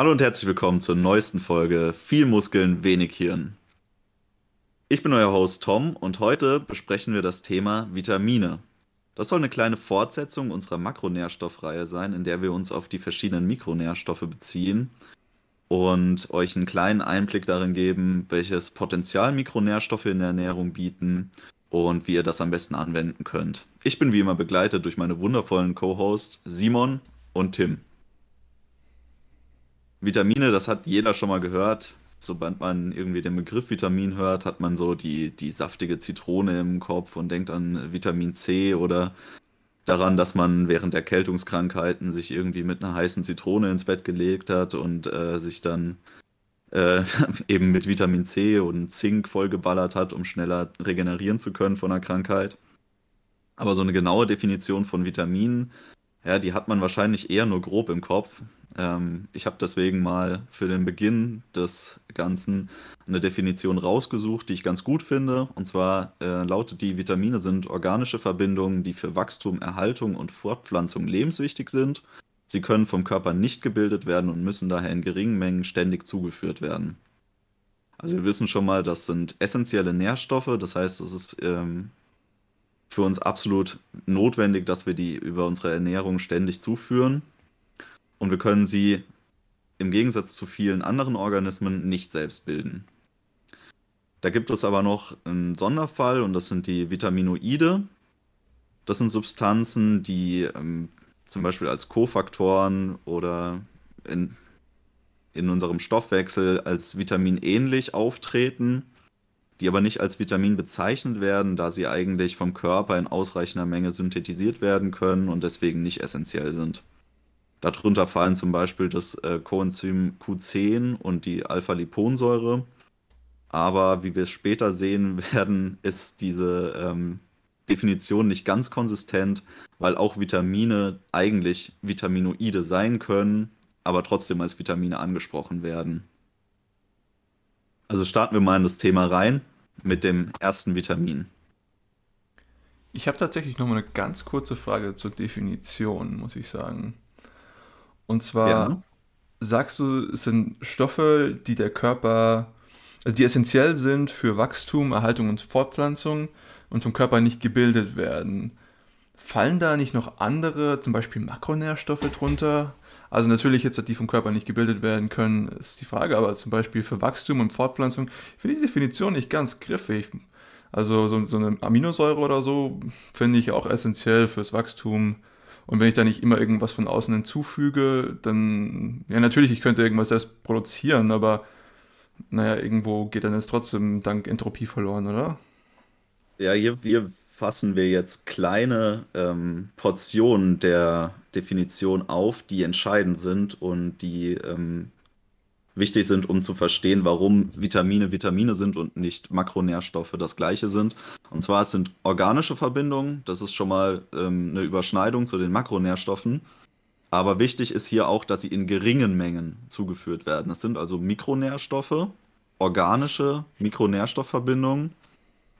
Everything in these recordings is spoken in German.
Hallo und herzlich willkommen zur neuesten Folge Viel Muskeln, wenig Hirn. Ich bin euer Host Tom und heute besprechen wir das Thema Vitamine. Das soll eine kleine Fortsetzung unserer Makronährstoffreihe sein, in der wir uns auf die verschiedenen Mikronährstoffe beziehen und euch einen kleinen Einblick darin geben, welches Potenzial Mikronährstoffe in der Ernährung bieten und wie ihr das am besten anwenden könnt. Ich bin wie immer begleitet durch meine wundervollen Co-Hosts Simon und Tim. Vitamine, das hat jeder schon mal gehört. Sobald man irgendwie den Begriff Vitamin hört, hat man so die, die saftige Zitrone im Kopf und denkt an Vitamin C oder daran, dass man während Erkältungskrankheiten sich irgendwie mit einer heißen Zitrone ins Bett gelegt hat und äh, sich dann äh, eben mit Vitamin C und Zink vollgeballert hat, um schneller regenerieren zu können von einer Krankheit. Aber so eine genaue Definition von Vitaminen, ja, die hat man wahrscheinlich eher nur grob im Kopf. Ähm, ich habe deswegen mal für den Beginn des Ganzen eine Definition rausgesucht, die ich ganz gut finde. Und zwar äh, lautet die, Vitamine sind organische Verbindungen, die für Wachstum, Erhaltung und Fortpflanzung lebenswichtig sind. Sie können vom Körper nicht gebildet werden und müssen daher in geringen Mengen ständig zugeführt werden. Also wir wissen schon mal, das sind essentielle Nährstoffe. Das heißt, es ist ähm, für uns absolut notwendig, dass wir die über unsere Ernährung ständig zuführen und wir können sie im Gegensatz zu vielen anderen Organismen nicht selbst bilden. Da gibt es aber noch einen Sonderfall und das sind die Vitaminoide. Das sind Substanzen, die ähm, zum Beispiel als Kofaktoren oder in, in unserem Stoffwechsel als Vitamin ähnlich auftreten, die aber nicht als Vitamin bezeichnet werden, da sie eigentlich vom Körper in ausreichender Menge synthetisiert werden können und deswegen nicht essentiell sind. Darunter fallen zum Beispiel das äh, Coenzym Q10 und die Alpha-Liponsäure. Aber wie wir es später sehen werden, ist diese ähm, Definition nicht ganz konsistent, weil auch Vitamine eigentlich Vitaminoide sein können, aber trotzdem als Vitamine angesprochen werden. Also starten wir mal in das Thema rein mit dem ersten Vitamin. Ich habe tatsächlich noch mal eine ganz kurze Frage zur Definition, muss ich sagen. Und zwar ja. sagst du, es sind Stoffe, die der Körper, also die essentiell sind für Wachstum, Erhaltung und Fortpflanzung und vom Körper nicht gebildet werden. Fallen da nicht noch andere, zum Beispiel Makronährstoffe drunter? Also natürlich jetzt, die vom Körper nicht gebildet werden können, ist die Frage, aber zum Beispiel für Wachstum und Fortpflanzung, ich finde die Definition nicht ganz griffig. Also so, so eine Aminosäure oder so finde ich auch essentiell fürs Wachstum, und wenn ich da nicht immer irgendwas von außen hinzufüge, dann, ja, natürlich, ich könnte irgendwas selbst produzieren, aber naja, irgendwo geht dann jetzt trotzdem dank Entropie verloren, oder? Ja, hier, hier fassen wir jetzt kleine ähm, Portionen der Definition auf, die entscheidend sind und die ähm, wichtig sind, um zu verstehen, warum Vitamine Vitamine sind und nicht Makronährstoffe das gleiche sind. Und zwar es sind organische Verbindungen, das ist schon mal ähm, eine Überschneidung zu den Makronährstoffen. Aber wichtig ist hier auch, dass sie in geringen Mengen zugeführt werden. Das sind also Mikronährstoffe, organische Mikronährstoffverbindungen,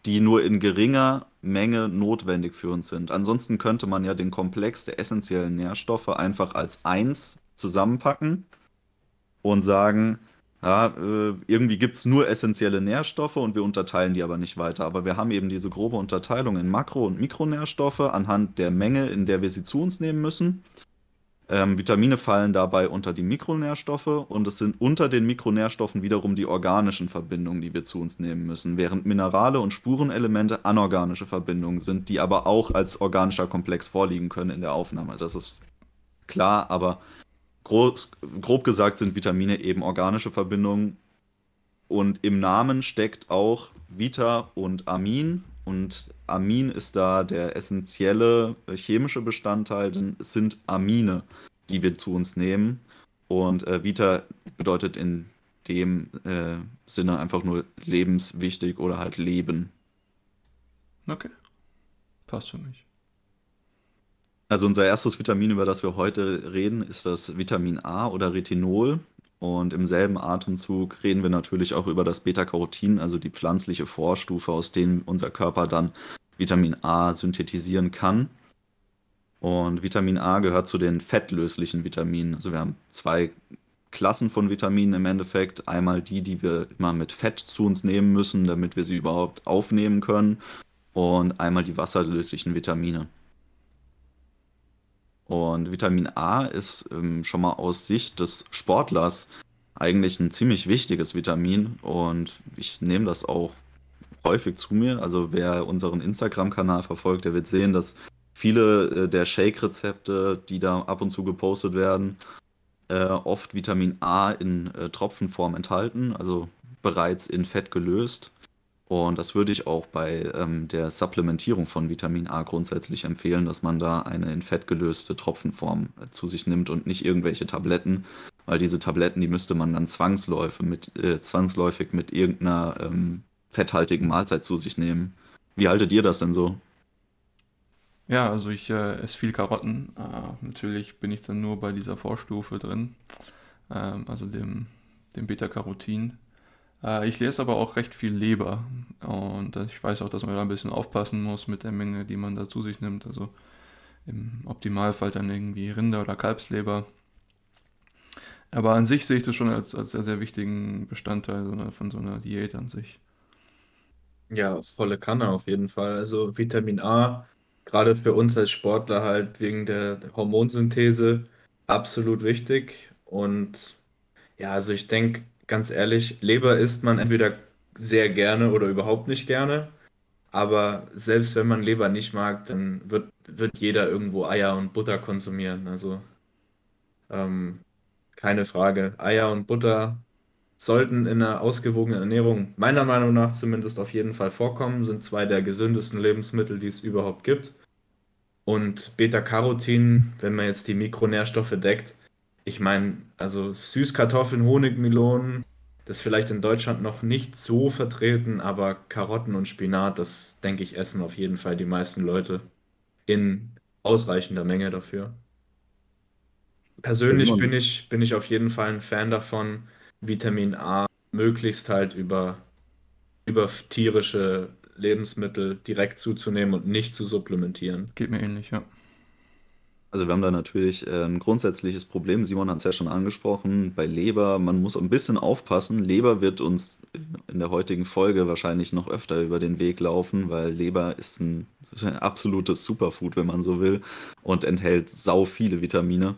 die nur in geringer Menge notwendig für uns sind. Ansonsten könnte man ja den Komplex der essentiellen Nährstoffe einfach als eins zusammenpacken und sagen, ja, äh, irgendwie gibt es nur essentielle Nährstoffe und wir unterteilen die aber nicht weiter. Aber wir haben eben diese grobe Unterteilung in Makro- und Mikronährstoffe anhand der Menge, in der wir sie zu uns nehmen müssen. Ähm, Vitamine fallen dabei unter die Mikronährstoffe und es sind unter den Mikronährstoffen wiederum die organischen Verbindungen, die wir zu uns nehmen müssen, während Minerale und Spurenelemente anorganische Verbindungen sind, die aber auch als organischer Komplex vorliegen können in der Aufnahme. Das ist klar, aber Groß, grob gesagt sind Vitamine eben organische Verbindungen. Und im Namen steckt auch Vita und Amin. Und Amin ist da der essentielle chemische Bestandteil, denn es sind Amine, die wir zu uns nehmen. Und äh, Vita bedeutet in dem äh, Sinne einfach nur lebenswichtig oder halt Leben. Okay. Passt für mich. Also unser erstes Vitamin, über das wir heute reden, ist das Vitamin A oder Retinol. Und im selben Atemzug reden wir natürlich auch über das Beta-Carotin, also die pflanzliche Vorstufe, aus denen unser Körper dann Vitamin A synthetisieren kann. Und Vitamin A gehört zu den fettlöslichen Vitaminen. Also wir haben zwei Klassen von Vitaminen im Endeffekt. Einmal die, die wir immer mit Fett zu uns nehmen müssen, damit wir sie überhaupt aufnehmen können. Und einmal die wasserlöslichen Vitamine. Und Vitamin A ist ähm, schon mal aus Sicht des Sportlers eigentlich ein ziemlich wichtiges Vitamin. Und ich nehme das auch häufig zu mir. Also wer unseren Instagram-Kanal verfolgt, der wird sehen, dass viele äh, der Shake-Rezepte, die da ab und zu gepostet werden, äh, oft Vitamin A in äh, Tropfenform enthalten, also bereits in Fett gelöst. Und das würde ich auch bei ähm, der Supplementierung von Vitamin A grundsätzlich empfehlen, dass man da eine in Fett gelöste Tropfenform äh, zu sich nimmt und nicht irgendwelche Tabletten, weil diese Tabletten, die müsste man dann zwangsläufig mit, äh, zwangsläufig mit irgendeiner ähm, fetthaltigen Mahlzeit zu sich nehmen. Wie haltet ihr das denn so? Ja, also ich äh, esse viel Karotten. Äh, natürlich bin ich dann nur bei dieser Vorstufe drin, ähm, also dem, dem Beta-Carotin. Äh, ich lese aber auch recht viel Leber und ich weiß auch, dass man da ein bisschen aufpassen muss mit der Menge, die man da zu sich nimmt. Also im Optimalfall dann irgendwie Rinder- oder Kalbsleber. Aber an sich sehe ich das schon als, als sehr, sehr wichtigen Bestandteil von so einer Diät an sich. Ja, volle Kanne auf jeden Fall. Also Vitamin A gerade für uns als Sportler halt wegen der Hormonsynthese absolut wichtig. Und ja, also ich denke, ganz ehrlich, Leber isst man entweder sehr gerne oder überhaupt nicht gerne. Aber selbst wenn man Leber nicht mag, dann wird, wird jeder irgendwo Eier und Butter konsumieren. Also ähm, keine Frage. Eier und Butter sollten in einer ausgewogenen Ernährung meiner Meinung nach zumindest auf jeden Fall vorkommen, sind zwei der gesündesten Lebensmittel, die es überhaupt gibt. Und Beta-Carotin, wenn man jetzt die Mikronährstoffe deckt, ich meine, also Süßkartoffeln, Honigmelonen, das ist vielleicht in Deutschland noch nicht so vertreten, aber Karotten und Spinat, das denke ich, essen auf jeden Fall die meisten Leute in ausreichender Menge dafür. Persönlich bin ich, bin ich auf jeden Fall ein Fan davon, Vitamin A möglichst halt über, über tierische Lebensmittel direkt zuzunehmen und nicht zu supplementieren. Geht mir ähnlich, ja. Also wir haben da natürlich äh, ein grundsätzliches Problem. Simon hat es ja schon angesprochen. Bei Leber, man muss ein bisschen aufpassen. Leber wird uns in der heutigen Folge wahrscheinlich noch öfter über den Weg laufen, weil Leber ist ein, ist ein absolutes Superfood, wenn man so will, und enthält sau viele Vitamine.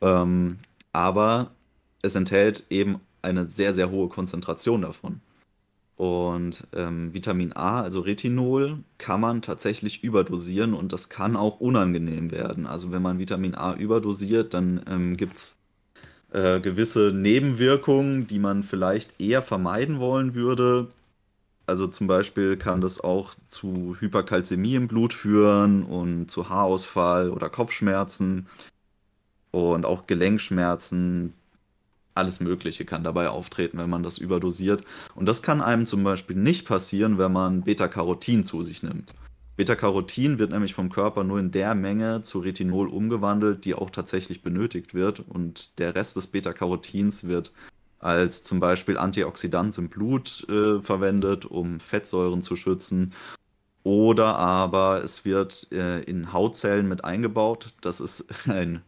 Ähm, aber es enthält eben eine sehr, sehr hohe Konzentration davon. Und ähm, Vitamin A, also Retinol, kann man tatsächlich überdosieren und das kann auch unangenehm werden. Also wenn man Vitamin A überdosiert, dann ähm, gibt es äh, gewisse Nebenwirkungen, die man vielleicht eher vermeiden wollen würde. Also zum Beispiel kann das auch zu Hyperkalzämie im Blut führen und zu Haarausfall oder Kopfschmerzen und auch Gelenkschmerzen, alles Mögliche kann dabei auftreten, wenn man das überdosiert. Und das kann einem zum Beispiel nicht passieren, wenn man Beta-Carotin zu sich nimmt. Beta-Carotin wird nämlich vom Körper nur in der Menge zu Retinol umgewandelt, die auch tatsächlich benötigt wird. Und der Rest des Beta-Carotins wird als zum Beispiel Antioxidant im Blut äh, verwendet, um Fettsäuren zu schützen. Oder aber es wird äh, in Hautzellen mit eingebaut. Das ist ein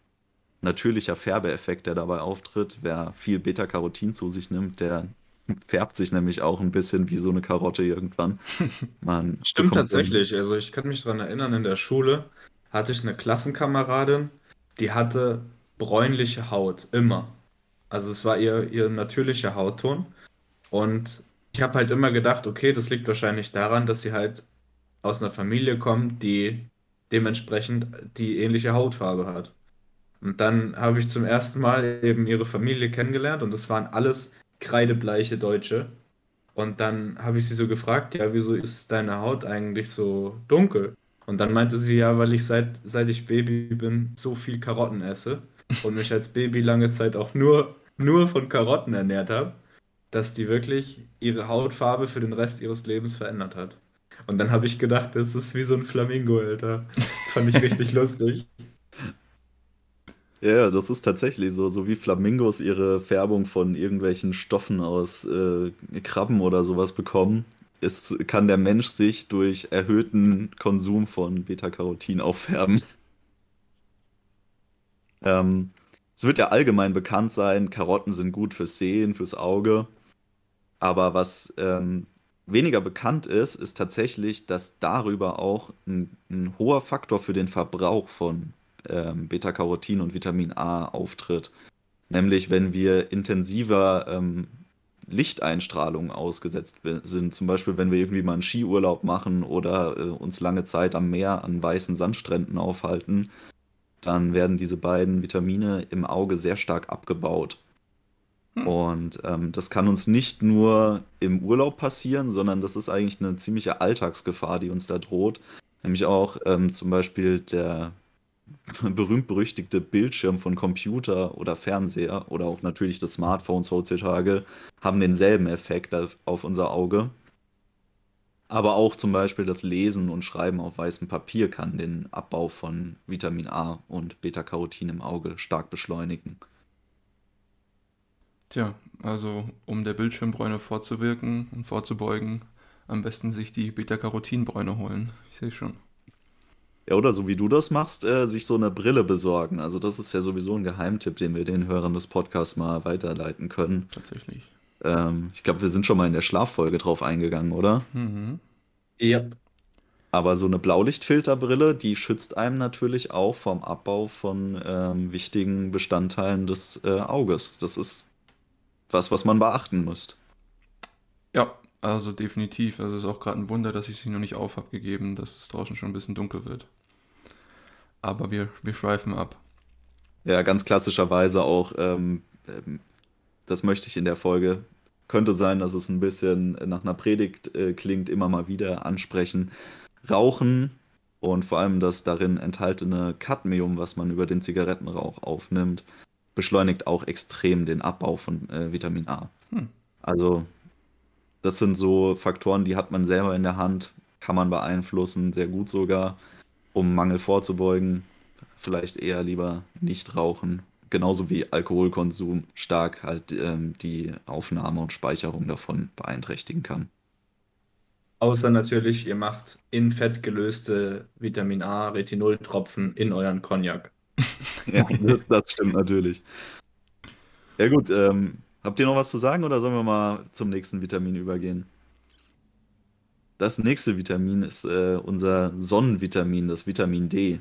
natürlicher Färbeeffekt, der dabei auftritt. Wer viel Beta-Carotin zu sich nimmt, der färbt sich nämlich auch ein bisschen wie so eine Karotte irgendwann. Man Stimmt tatsächlich. Also ich kann mich daran erinnern, in der Schule hatte ich eine Klassenkameradin, die hatte bräunliche Haut, immer. Also es war ihr, ihr natürlicher Hautton. Und ich habe halt immer gedacht, okay, das liegt wahrscheinlich daran, dass sie halt aus einer Familie kommt, die dementsprechend die ähnliche Hautfarbe hat. Und dann habe ich zum ersten Mal eben ihre Familie kennengelernt und das waren alles kreidebleiche Deutsche. Und dann habe ich sie so gefragt, ja, wieso ist deine Haut eigentlich so dunkel? Und dann meinte sie, ja, weil ich seit, seit ich Baby bin so viel Karotten esse und mich als Baby lange Zeit auch nur, nur von Karotten ernährt habe, dass die wirklich ihre Hautfarbe für den Rest ihres Lebens verändert hat. Und dann habe ich gedacht, das ist wie so ein Flamingo, Alter. Fand ich richtig lustig. Ja, das ist tatsächlich so, so wie Flamingos ihre Färbung von irgendwelchen Stoffen aus äh, Krabben oder sowas bekommen, ist, kann der Mensch sich durch erhöhten Konsum von Beta-Carotin auffärben. Ähm, es wird ja allgemein bekannt sein, Karotten sind gut fürs Sehen, fürs Auge. Aber was ähm, weniger bekannt ist, ist tatsächlich, dass darüber auch ein, ein hoher Faktor für den Verbrauch von ähm, Beta-Carotin und Vitamin A auftritt. Nämlich, wenn wir intensiver ähm, Lichteinstrahlung ausgesetzt sind. Zum Beispiel, wenn wir irgendwie mal einen Skiurlaub machen oder äh, uns lange Zeit am Meer an weißen Sandstränden aufhalten, dann werden diese beiden Vitamine im Auge sehr stark abgebaut. Hm. Und ähm, das kann uns nicht nur im Urlaub passieren, sondern das ist eigentlich eine ziemliche Alltagsgefahr, die uns da droht. Nämlich auch ähm, zum Beispiel der berühmt-berüchtigte Bildschirm von Computer oder Fernseher oder auch natürlich das Smartphones heutzutage haben denselben Effekt auf unser Auge. Aber auch zum Beispiel das Lesen und Schreiben auf weißem Papier kann den Abbau von Vitamin A und Beta-Carotin im Auge stark beschleunigen. Tja, also um der Bildschirmbräune vorzuwirken und vorzubeugen, am besten sich die Beta-Carotin-Bräune holen. Ich sehe schon. Ja, oder so wie du das machst, äh, sich so eine Brille besorgen. Also das ist ja sowieso ein Geheimtipp, den wir den Hörern des Podcasts mal weiterleiten können. Tatsächlich. Ähm, ich glaube, wir sind schon mal in der Schlaffolge drauf eingegangen, oder? Mhm. Ja. Aber so eine Blaulichtfilterbrille, die schützt einem natürlich auch vom Abbau von ähm, wichtigen Bestandteilen des äh, Auges. Das ist was, was man beachten muss. Ja, also definitiv. Also es ist auch gerade ein Wunder, dass ich sie noch nicht auf habe gegeben, dass es draußen schon ein bisschen dunkel wird. Aber wir, wir schweifen ab. Ja, ganz klassischerweise auch, ähm, ähm, das möchte ich in der Folge, könnte sein, dass es ein bisschen nach einer Predigt äh, klingt, immer mal wieder ansprechen. Rauchen und vor allem das darin enthaltene Cadmium, was man über den Zigarettenrauch aufnimmt, beschleunigt auch extrem den Abbau von äh, Vitamin A. Hm. Also das sind so Faktoren, die hat man selber in der Hand, kann man beeinflussen, sehr gut sogar, um Mangel vorzubeugen. Vielleicht eher lieber nicht rauchen. Genauso wie Alkoholkonsum stark halt ähm, die Aufnahme und Speicherung davon beeinträchtigen kann. Außer natürlich, ihr macht in Fett gelöste Vitamin A Retinoltropfen in euren Cognac. ja, das stimmt natürlich. Ja gut, ähm, habt ihr noch was zu sagen oder sollen wir mal zum nächsten Vitamin übergehen? Das nächste Vitamin ist äh, unser Sonnenvitamin, das Vitamin D.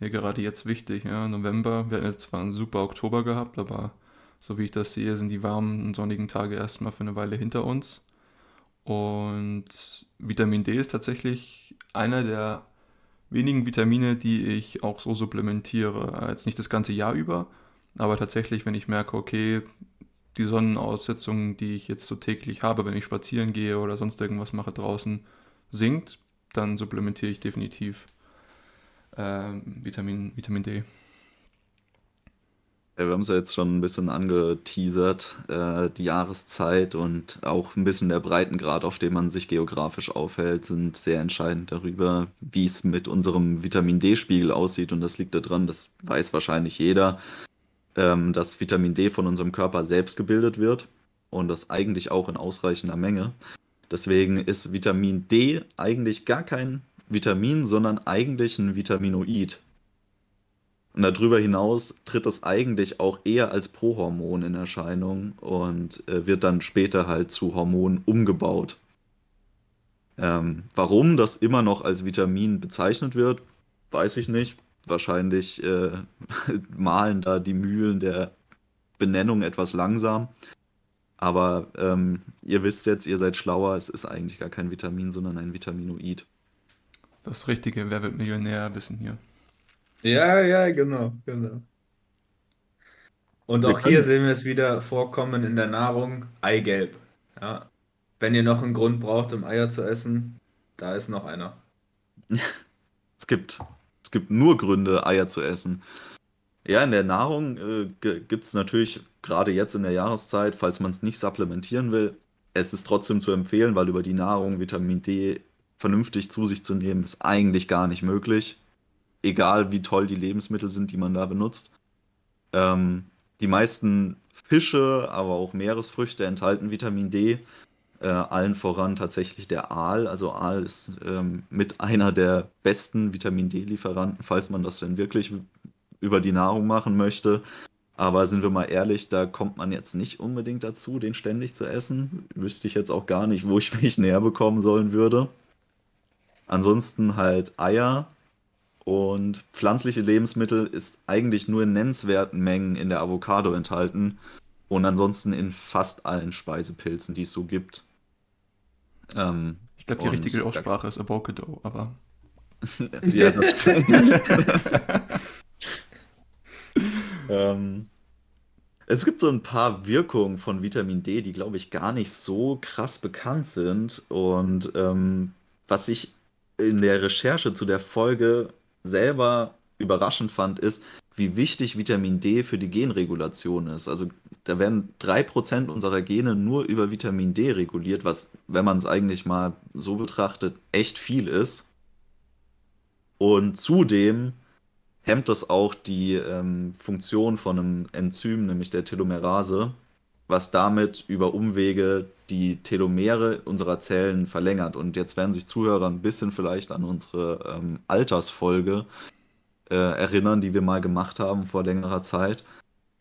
Ja, gerade jetzt wichtig, ja. November, wir hatten jetzt zwar einen super Oktober gehabt, aber so wie ich das sehe, sind die warmen und sonnigen Tage erstmal für eine Weile hinter uns. Und Vitamin D ist tatsächlich einer der wenigen Vitamine, die ich auch so supplementiere. Jetzt nicht das ganze Jahr über, aber tatsächlich, wenn ich merke, okay, die Sonnenaussetzung, die ich jetzt so täglich habe, wenn ich spazieren gehe oder sonst irgendwas mache draußen, sinkt, dann supplementiere ich definitiv äh, Vitamin, Vitamin D. Ja, wir haben es ja jetzt schon ein bisschen angeteasert, äh, die Jahreszeit und auch ein bisschen der Breitengrad, auf dem man sich geografisch aufhält, sind sehr entscheidend darüber, wie es mit unserem Vitamin D-Spiegel aussieht. Und das liegt daran, das weiß wahrscheinlich jeder, ähm, dass Vitamin D von unserem Körper selbst gebildet wird und das eigentlich auch in ausreichender Menge. Deswegen ist Vitamin D eigentlich gar kein Vitamin, sondern eigentlich ein Vitaminoid. Und darüber hinaus tritt es eigentlich auch eher als Prohormon in Erscheinung und äh, wird dann später halt zu Hormonen umgebaut. Ähm, warum das immer noch als Vitamin bezeichnet wird, weiß ich nicht. Wahrscheinlich äh, malen da die Mühlen der Benennung etwas langsam. Aber ähm, ihr wisst jetzt, ihr seid schlauer, es ist eigentlich gar kein Vitamin, sondern ein Vitaminoid. Das richtige Wer wird Millionär wissen hier. Ja, ja, genau, genau. Und auch hier sehen wir es wieder vorkommen in der Nahrung, Eigelb. Ja. Wenn ihr noch einen Grund braucht, um Eier zu essen, da ist noch einer. Es gibt, gibt nur Gründe, Eier zu essen. Ja, in der Nahrung äh, gibt es natürlich gerade jetzt in der Jahreszeit, falls man es nicht supplementieren will, es ist trotzdem zu empfehlen, weil über die Nahrung Vitamin D vernünftig zu sich zu nehmen, ist eigentlich gar nicht möglich egal wie toll die Lebensmittel sind, die man da benutzt. Ähm, die meisten Fische, aber auch Meeresfrüchte enthalten Vitamin D. Äh, allen voran tatsächlich der Aal. Also Aal ist ähm, mit einer der besten Vitamin D-Lieferanten, falls man das denn wirklich über die Nahrung machen möchte. Aber sind wir mal ehrlich, da kommt man jetzt nicht unbedingt dazu, den ständig zu essen. Wüsste ich jetzt auch gar nicht, wo ich mich näher bekommen sollen würde. Ansonsten halt Eier und pflanzliche Lebensmittel ist eigentlich nur in nennenswerten Mengen in der Avocado enthalten und ansonsten in fast allen Speisepilzen, die es so gibt. Ähm, ich glaube, die richtige Aussprache ist Avocado, aber. ja, das stimmt. ähm, es gibt so ein paar Wirkungen von Vitamin D, die, glaube ich, gar nicht so krass bekannt sind. Und ähm, was ich in der Recherche zu der Folge selber überraschend fand, ist, wie wichtig Vitamin D für die Genregulation ist. Also da werden 3% unserer Gene nur über Vitamin D reguliert, was, wenn man es eigentlich mal so betrachtet, echt viel ist. Und zudem hemmt das auch die ähm, Funktion von einem Enzym, nämlich der Telomerase, was damit über Umwege die Telomere unserer Zellen verlängert. Und jetzt werden sich Zuhörer ein bisschen vielleicht an unsere ähm, Altersfolge äh, erinnern, die wir mal gemacht haben vor längerer Zeit.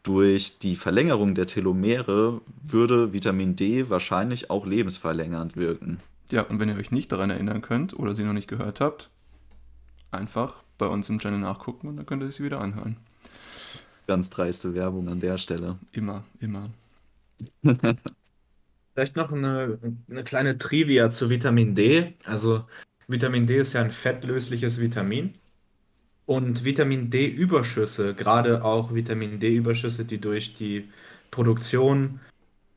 Durch die Verlängerung der Telomere würde Vitamin D wahrscheinlich auch lebensverlängernd wirken. Ja, und wenn ihr euch nicht daran erinnern könnt oder sie noch nicht gehört habt, einfach bei uns im Channel nachgucken und dann könnt ihr sie wieder anhören. Ganz dreiste Werbung an der Stelle. Immer, immer. Vielleicht noch eine, eine kleine Trivia zu Vitamin D. Also Vitamin D ist ja ein fettlösliches Vitamin. Und Vitamin D-Überschüsse, gerade auch Vitamin D-Überschüsse, die durch die Produktion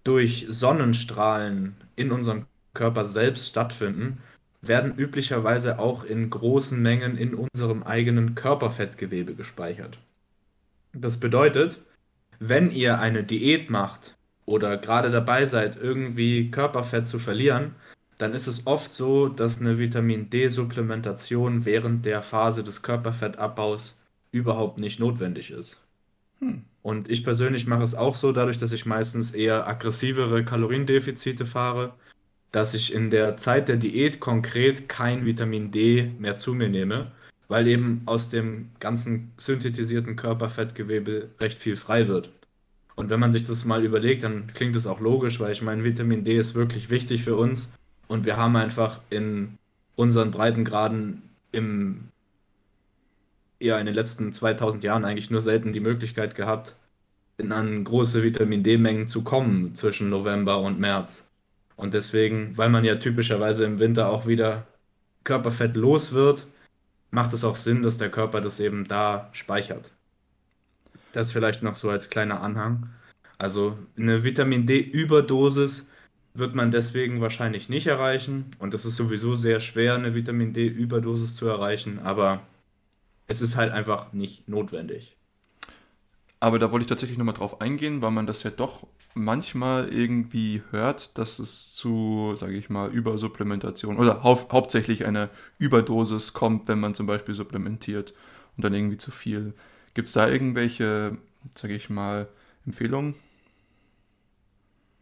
durch Sonnenstrahlen in unserem Körper selbst stattfinden, werden üblicherweise auch in großen Mengen in unserem eigenen Körperfettgewebe gespeichert. Das bedeutet, wenn ihr eine Diät macht oder gerade dabei seid, irgendwie Körperfett zu verlieren, dann ist es oft so, dass eine Vitamin D-Supplementation während der Phase des Körperfettabbaus überhaupt nicht notwendig ist. Hm. Und ich persönlich mache es auch so, dadurch, dass ich meistens eher aggressivere Kaloriendefizite fahre, dass ich in der Zeit der Diät konkret kein Vitamin D mehr zu mir nehme, weil eben aus dem ganzen synthetisierten Körperfettgewebe recht viel frei wird. Und wenn man sich das mal überlegt, dann klingt es auch logisch, weil ich meine, Vitamin D ist wirklich wichtig für uns und wir haben einfach in unseren Breitengraden im eher in den letzten 2000 Jahren eigentlich nur selten die Möglichkeit gehabt, in an große Vitamin D-Mengen zu kommen zwischen November und März. Und deswegen, weil man ja typischerweise im Winter auch wieder Körperfett los wird, macht es auch Sinn, dass der Körper das eben da speichert. Das vielleicht noch so als kleiner Anhang. Also eine Vitamin D-Überdosis wird man deswegen wahrscheinlich nicht erreichen. Und es ist sowieso sehr schwer, eine Vitamin D-Überdosis zu erreichen. Aber es ist halt einfach nicht notwendig. Aber da wollte ich tatsächlich nochmal drauf eingehen, weil man das ja doch manchmal irgendwie hört, dass es zu, sage ich mal, Übersupplementation oder hau hauptsächlich eine Überdosis kommt, wenn man zum Beispiel supplementiert und dann irgendwie zu viel. Gibt es da irgendwelche, sage ich mal, Empfehlungen?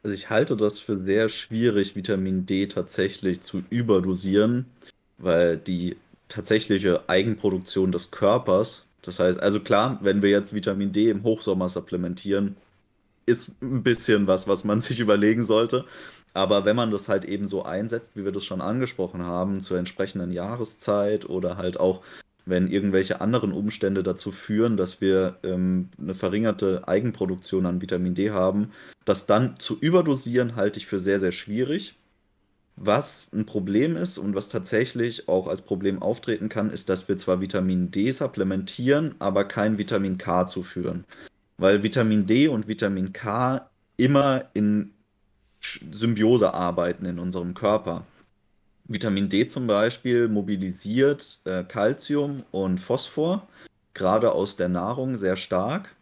Also ich halte das für sehr schwierig, Vitamin D tatsächlich zu überdosieren, weil die tatsächliche Eigenproduktion des Körpers das heißt, also klar, wenn wir jetzt Vitamin D im Hochsommer supplementieren, ist ein bisschen was, was man sich überlegen sollte. Aber wenn man das halt eben so einsetzt, wie wir das schon angesprochen haben, zur entsprechenden Jahreszeit oder halt auch, wenn irgendwelche anderen Umstände dazu führen, dass wir ähm, eine verringerte Eigenproduktion an Vitamin D haben, das dann zu überdosieren, halte ich für sehr, sehr schwierig. Was ein Problem ist und was tatsächlich auch als Problem auftreten kann, ist, dass wir zwar Vitamin D supplementieren, aber kein Vitamin K zuführen. Weil Vitamin D und Vitamin K immer in Symbiose arbeiten in unserem Körper. Vitamin D zum Beispiel mobilisiert äh, und Phosphor, gerade aus der Nahrung, sehr stark.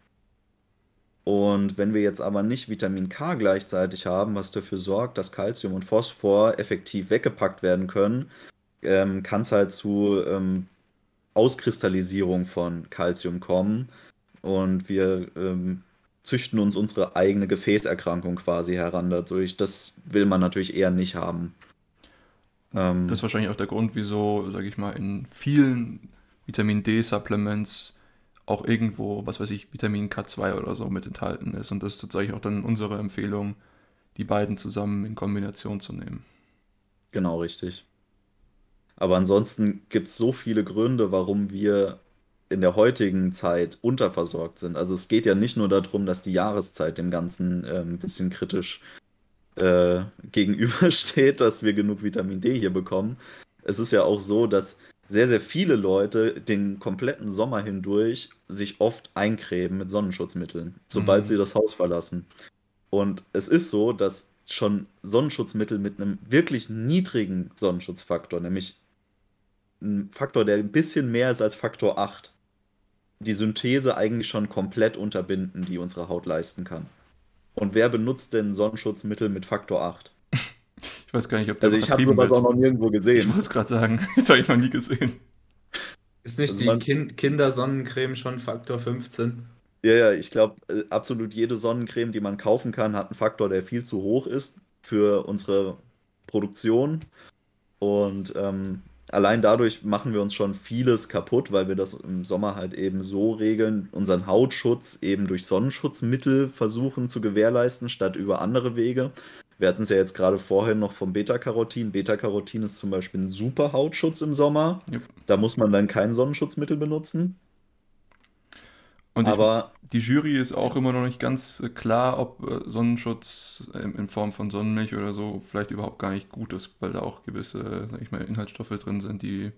Und wenn wir jetzt aber nicht Vitamin K gleichzeitig haben, was dafür sorgt, dass Calcium und Phosphor effektiv weggepackt werden können, ähm, kann es halt zu ähm, Auskristallisierung von Calcium kommen. Und wir ähm, züchten uns unsere eigene Gefäßerkrankung quasi heran dadurch. Das will man natürlich eher nicht haben. Ähm, das ist wahrscheinlich auch der Grund, wieso, sage ich mal, in vielen Vitamin D-Supplements auch irgendwo, was weiß ich, Vitamin K2 oder so mit enthalten ist. Und das ist tatsächlich auch dann unsere Empfehlung, die beiden zusammen in Kombination zu nehmen. Genau, richtig. Aber ansonsten gibt es so viele Gründe, warum wir in der heutigen Zeit unterversorgt sind. Also es geht ja nicht nur darum, dass die Jahreszeit dem Ganzen äh, ein bisschen kritisch äh, gegenübersteht, dass wir genug Vitamin D hier bekommen. Es ist ja auch so, dass sehr, sehr viele Leute den kompletten Sommer hindurch sich oft eincremen mit Sonnenschutzmitteln, sobald mhm. sie das Haus verlassen. Und es ist so, dass schon Sonnenschutzmittel mit einem wirklich niedrigen Sonnenschutzfaktor, nämlich ein Faktor, der ein bisschen mehr ist als Faktor 8, die Synthese eigentlich schon komplett unterbinden, die unsere Haut leisten kann. Und wer benutzt denn Sonnenschutzmittel mit Faktor 8? Ich weiß gar nicht, ob der Also ich habe sowas auch noch nirgendwo gesehen. Ich wollte es gerade sagen, das habe ich noch nie gesehen. Ist nicht also die kind Kindersonnencreme schon Faktor 15? Ja, ja, ich glaube, äh, absolut jede Sonnencreme, die man kaufen kann, hat einen Faktor, der viel zu hoch ist für unsere Produktion. Und ähm, allein dadurch machen wir uns schon vieles kaputt, weil wir das im Sommer halt eben so regeln, unseren Hautschutz eben durch Sonnenschutzmittel versuchen zu gewährleisten, statt über andere Wege. Wir hatten es ja jetzt gerade vorhin noch vom Beta-Carotin. Beta-Carotin ist zum Beispiel ein super Hautschutz im Sommer. Yep. Da muss man dann kein Sonnenschutzmittel benutzen. Und aber ich, die Jury ist auch immer noch nicht ganz äh, klar, ob äh, Sonnenschutz in Form von Sonnenmilch oder so vielleicht überhaupt gar nicht gut ist, weil da auch gewisse, sag ich mal, Inhaltsstoffe drin sind, die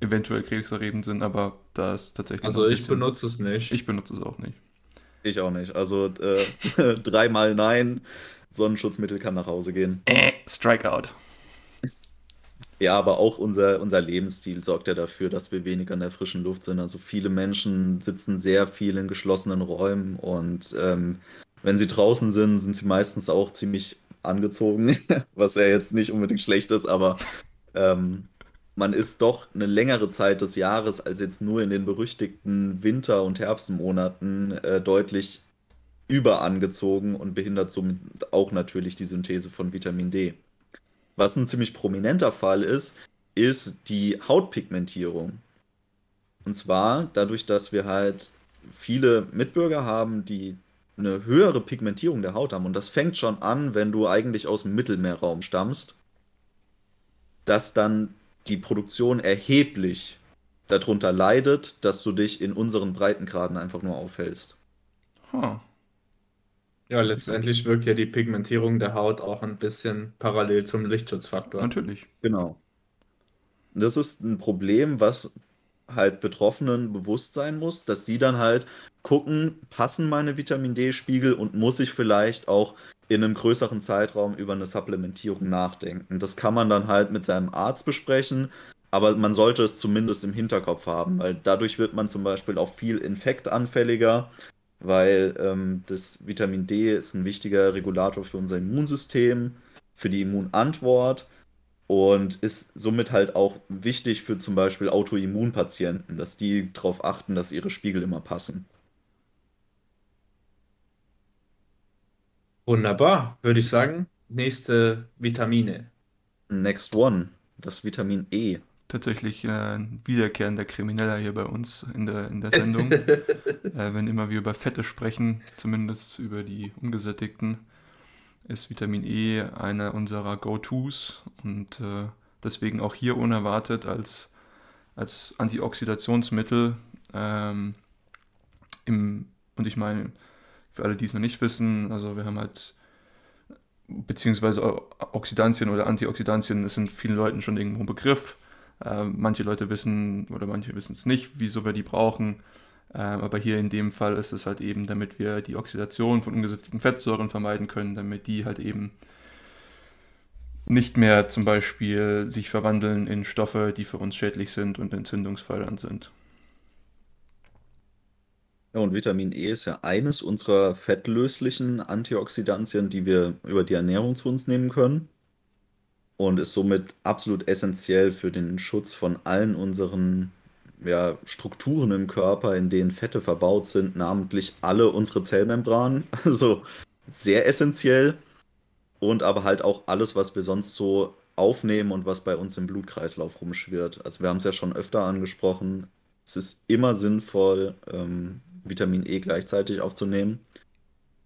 eventuell krebserregend sind, aber da ist tatsächlich. Also ich benutze es nicht. Ich benutze es auch nicht. Ich auch nicht. Also äh, dreimal nein, Sonnenschutzmittel kann nach Hause gehen. Äh, Strikeout. Ja, aber auch unser, unser Lebensstil sorgt ja dafür, dass wir weniger in der frischen Luft sind. Also viele Menschen sitzen sehr viel in geschlossenen Räumen und ähm, wenn sie draußen sind, sind sie meistens auch ziemlich angezogen, was ja jetzt nicht unbedingt schlecht ist, aber ähm, man ist doch eine längere Zeit des Jahres als jetzt nur in den berüchtigten Winter- und Herbstmonaten äh, deutlich überangezogen und behindert somit auch natürlich die Synthese von Vitamin D. Was ein ziemlich prominenter Fall ist, ist die Hautpigmentierung. Und zwar dadurch, dass wir halt viele Mitbürger haben, die eine höhere Pigmentierung der Haut haben. Und das fängt schon an, wenn du eigentlich aus dem Mittelmeerraum stammst, dass dann die Produktion erheblich darunter leidet, dass du dich in unseren Breitengraden einfach nur aufhältst. Huh. Ja, letztendlich wirkt ja die Pigmentierung der Haut auch ein bisschen parallel zum Lichtschutzfaktor. Natürlich. Genau. Das ist ein Problem, was halt Betroffenen bewusst sein muss, dass sie dann halt gucken, passen meine Vitamin D-Spiegel und muss ich vielleicht auch in einem größeren Zeitraum über eine Supplementierung nachdenken. Das kann man dann halt mit seinem Arzt besprechen, aber man sollte es zumindest im Hinterkopf haben, weil dadurch wird man zum Beispiel auch viel infektanfälliger weil ähm, das Vitamin D ist ein wichtiger Regulator für unser Immunsystem, für die Immunantwort und ist somit halt auch wichtig für zum Beispiel Autoimmunpatienten, dass die darauf achten, dass ihre Spiegel immer passen. Wunderbar, würde ich sagen. Nächste Vitamine. Next one, das Vitamin E tatsächlich äh, ein wiederkehrender Krimineller hier bei uns in der, in der Sendung. äh, wenn immer wir über Fette sprechen, zumindest über die ungesättigten, ist Vitamin E einer unserer Go-Tos und äh, deswegen auch hier unerwartet als, als Antioxidationsmittel. Ähm, im, und ich meine, für alle, die es noch nicht wissen, also wir haben halt beziehungsweise Oxidantien oder Antioxidantien, das sind vielen Leuten schon irgendwo ein Begriff. Äh, manche Leute wissen oder manche wissen es nicht, wieso wir die brauchen. Äh, aber hier in dem Fall ist es halt eben, damit wir die Oxidation von ungesättigten Fettsäuren vermeiden können, damit die halt eben nicht mehr zum Beispiel sich verwandeln in Stoffe, die für uns schädlich sind und entzündungsfördernd sind. Ja, und Vitamin E ist ja eines unserer fettlöslichen Antioxidantien, die wir über die Ernährung zu uns nehmen können und ist somit absolut essentiell für den Schutz von allen unseren ja, Strukturen im Körper, in denen Fette verbaut sind, namentlich alle unsere Zellmembranen. Also sehr essentiell. Und aber halt auch alles, was wir sonst so aufnehmen und was bei uns im Blutkreislauf rumschwirrt. Also wir haben es ja schon öfter angesprochen. Es ist immer sinnvoll, ähm, Vitamin E gleichzeitig aufzunehmen.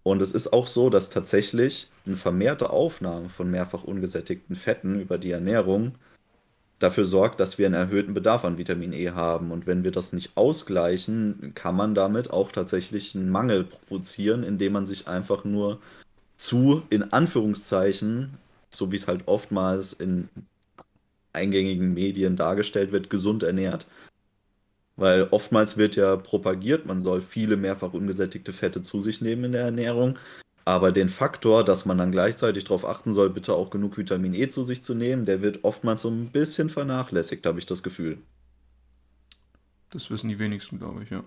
Und es ist auch so, dass tatsächlich eine vermehrte Aufnahme von mehrfach ungesättigten Fetten über die Ernährung dafür sorgt, dass wir einen erhöhten Bedarf an Vitamin E haben. Und wenn wir das nicht ausgleichen, kann man damit auch tatsächlich einen Mangel provozieren, indem man sich einfach nur zu, in Anführungszeichen, so wie es halt oftmals in eingängigen Medien dargestellt wird, gesund ernährt. Weil oftmals wird ja propagiert, man soll viele mehrfach ungesättigte Fette zu sich nehmen in der Ernährung. Aber den Faktor, dass man dann gleichzeitig darauf achten soll, bitte auch genug Vitamin E zu sich zu nehmen, der wird oftmals so ein bisschen vernachlässigt, habe ich das Gefühl. Das wissen die wenigsten, glaube ich, ja.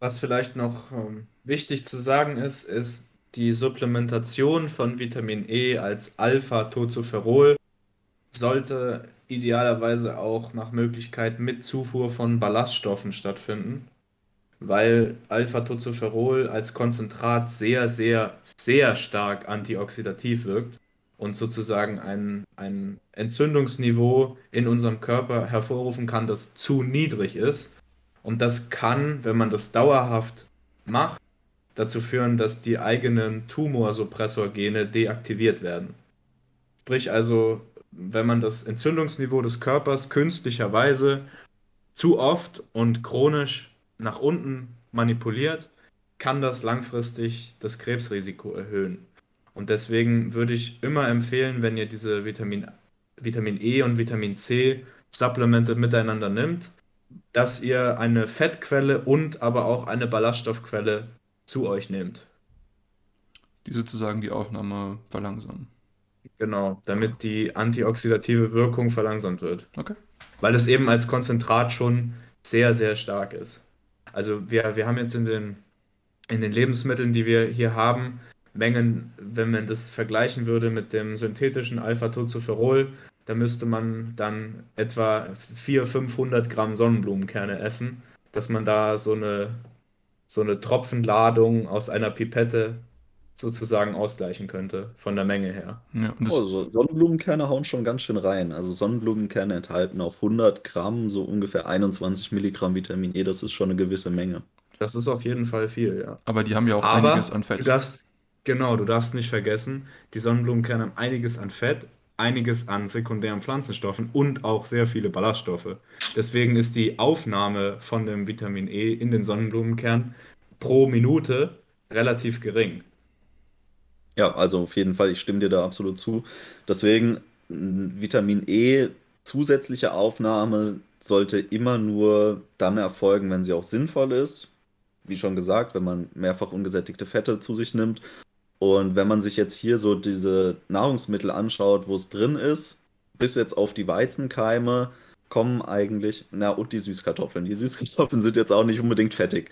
Was vielleicht noch ähm, wichtig zu sagen ist, ist die Supplementation von Vitamin E als Alpha-Tocopherol sollte idealerweise auch nach Möglichkeit mit Zufuhr von Ballaststoffen stattfinden, weil Alpha-Tocopherol als Konzentrat sehr, sehr, sehr stark antioxidativ wirkt und sozusagen ein, ein Entzündungsniveau in unserem Körper hervorrufen kann, das zu niedrig ist. Und das kann, wenn man das dauerhaft macht, dazu führen, dass die eigenen Tumorsuppressorgene deaktiviert werden. Sprich also, wenn man das Entzündungsniveau des Körpers künstlicherweise zu oft und chronisch nach unten manipuliert, kann das langfristig das Krebsrisiko erhöhen. Und deswegen würde ich immer empfehlen, wenn ihr diese Vitamin, Vitamin E und Vitamin C Supplemente miteinander nimmt, dass ihr eine Fettquelle und aber auch eine Ballaststoffquelle zu euch nehmt. Die sozusagen die Aufnahme verlangsamen. Genau, damit die antioxidative Wirkung verlangsamt wird. Okay. Weil es eben als Konzentrat schon sehr, sehr stark ist. Also wir, wir haben jetzt in den, in den Lebensmitteln, die wir hier haben, Mengen, wenn man das vergleichen würde mit dem synthetischen Alpha-Tocopherol, da müsste man dann etwa 400, 500 Gramm Sonnenblumenkerne essen, dass man da so eine, so eine Tropfenladung aus einer Pipette sozusagen ausgleichen könnte, von der Menge her. Ja, oh, so Sonnenblumenkerne hauen schon ganz schön rein. Also Sonnenblumenkerne enthalten auf 100 Gramm so ungefähr 21 Milligramm Vitamin E. Das ist schon eine gewisse Menge. Das ist auf jeden Fall viel, ja. Aber die haben ja auch Aber einiges an Fett. Du darfst, genau, du darfst nicht vergessen, die Sonnenblumenkerne haben einiges an Fett, einiges an sekundären Pflanzenstoffen und auch sehr viele Ballaststoffe. Deswegen ist die Aufnahme von dem Vitamin E in den Sonnenblumenkern pro Minute relativ gering. Ja, also auf jeden Fall, ich stimme dir da absolut zu. Deswegen Vitamin E zusätzliche Aufnahme sollte immer nur dann erfolgen, wenn sie auch sinnvoll ist. Wie schon gesagt, wenn man mehrfach ungesättigte Fette zu sich nimmt. Und wenn man sich jetzt hier so diese Nahrungsmittel anschaut, wo es drin ist, bis jetzt auf die Weizenkeime kommen eigentlich, na und die Süßkartoffeln. Die Süßkartoffeln sind jetzt auch nicht unbedingt fettig.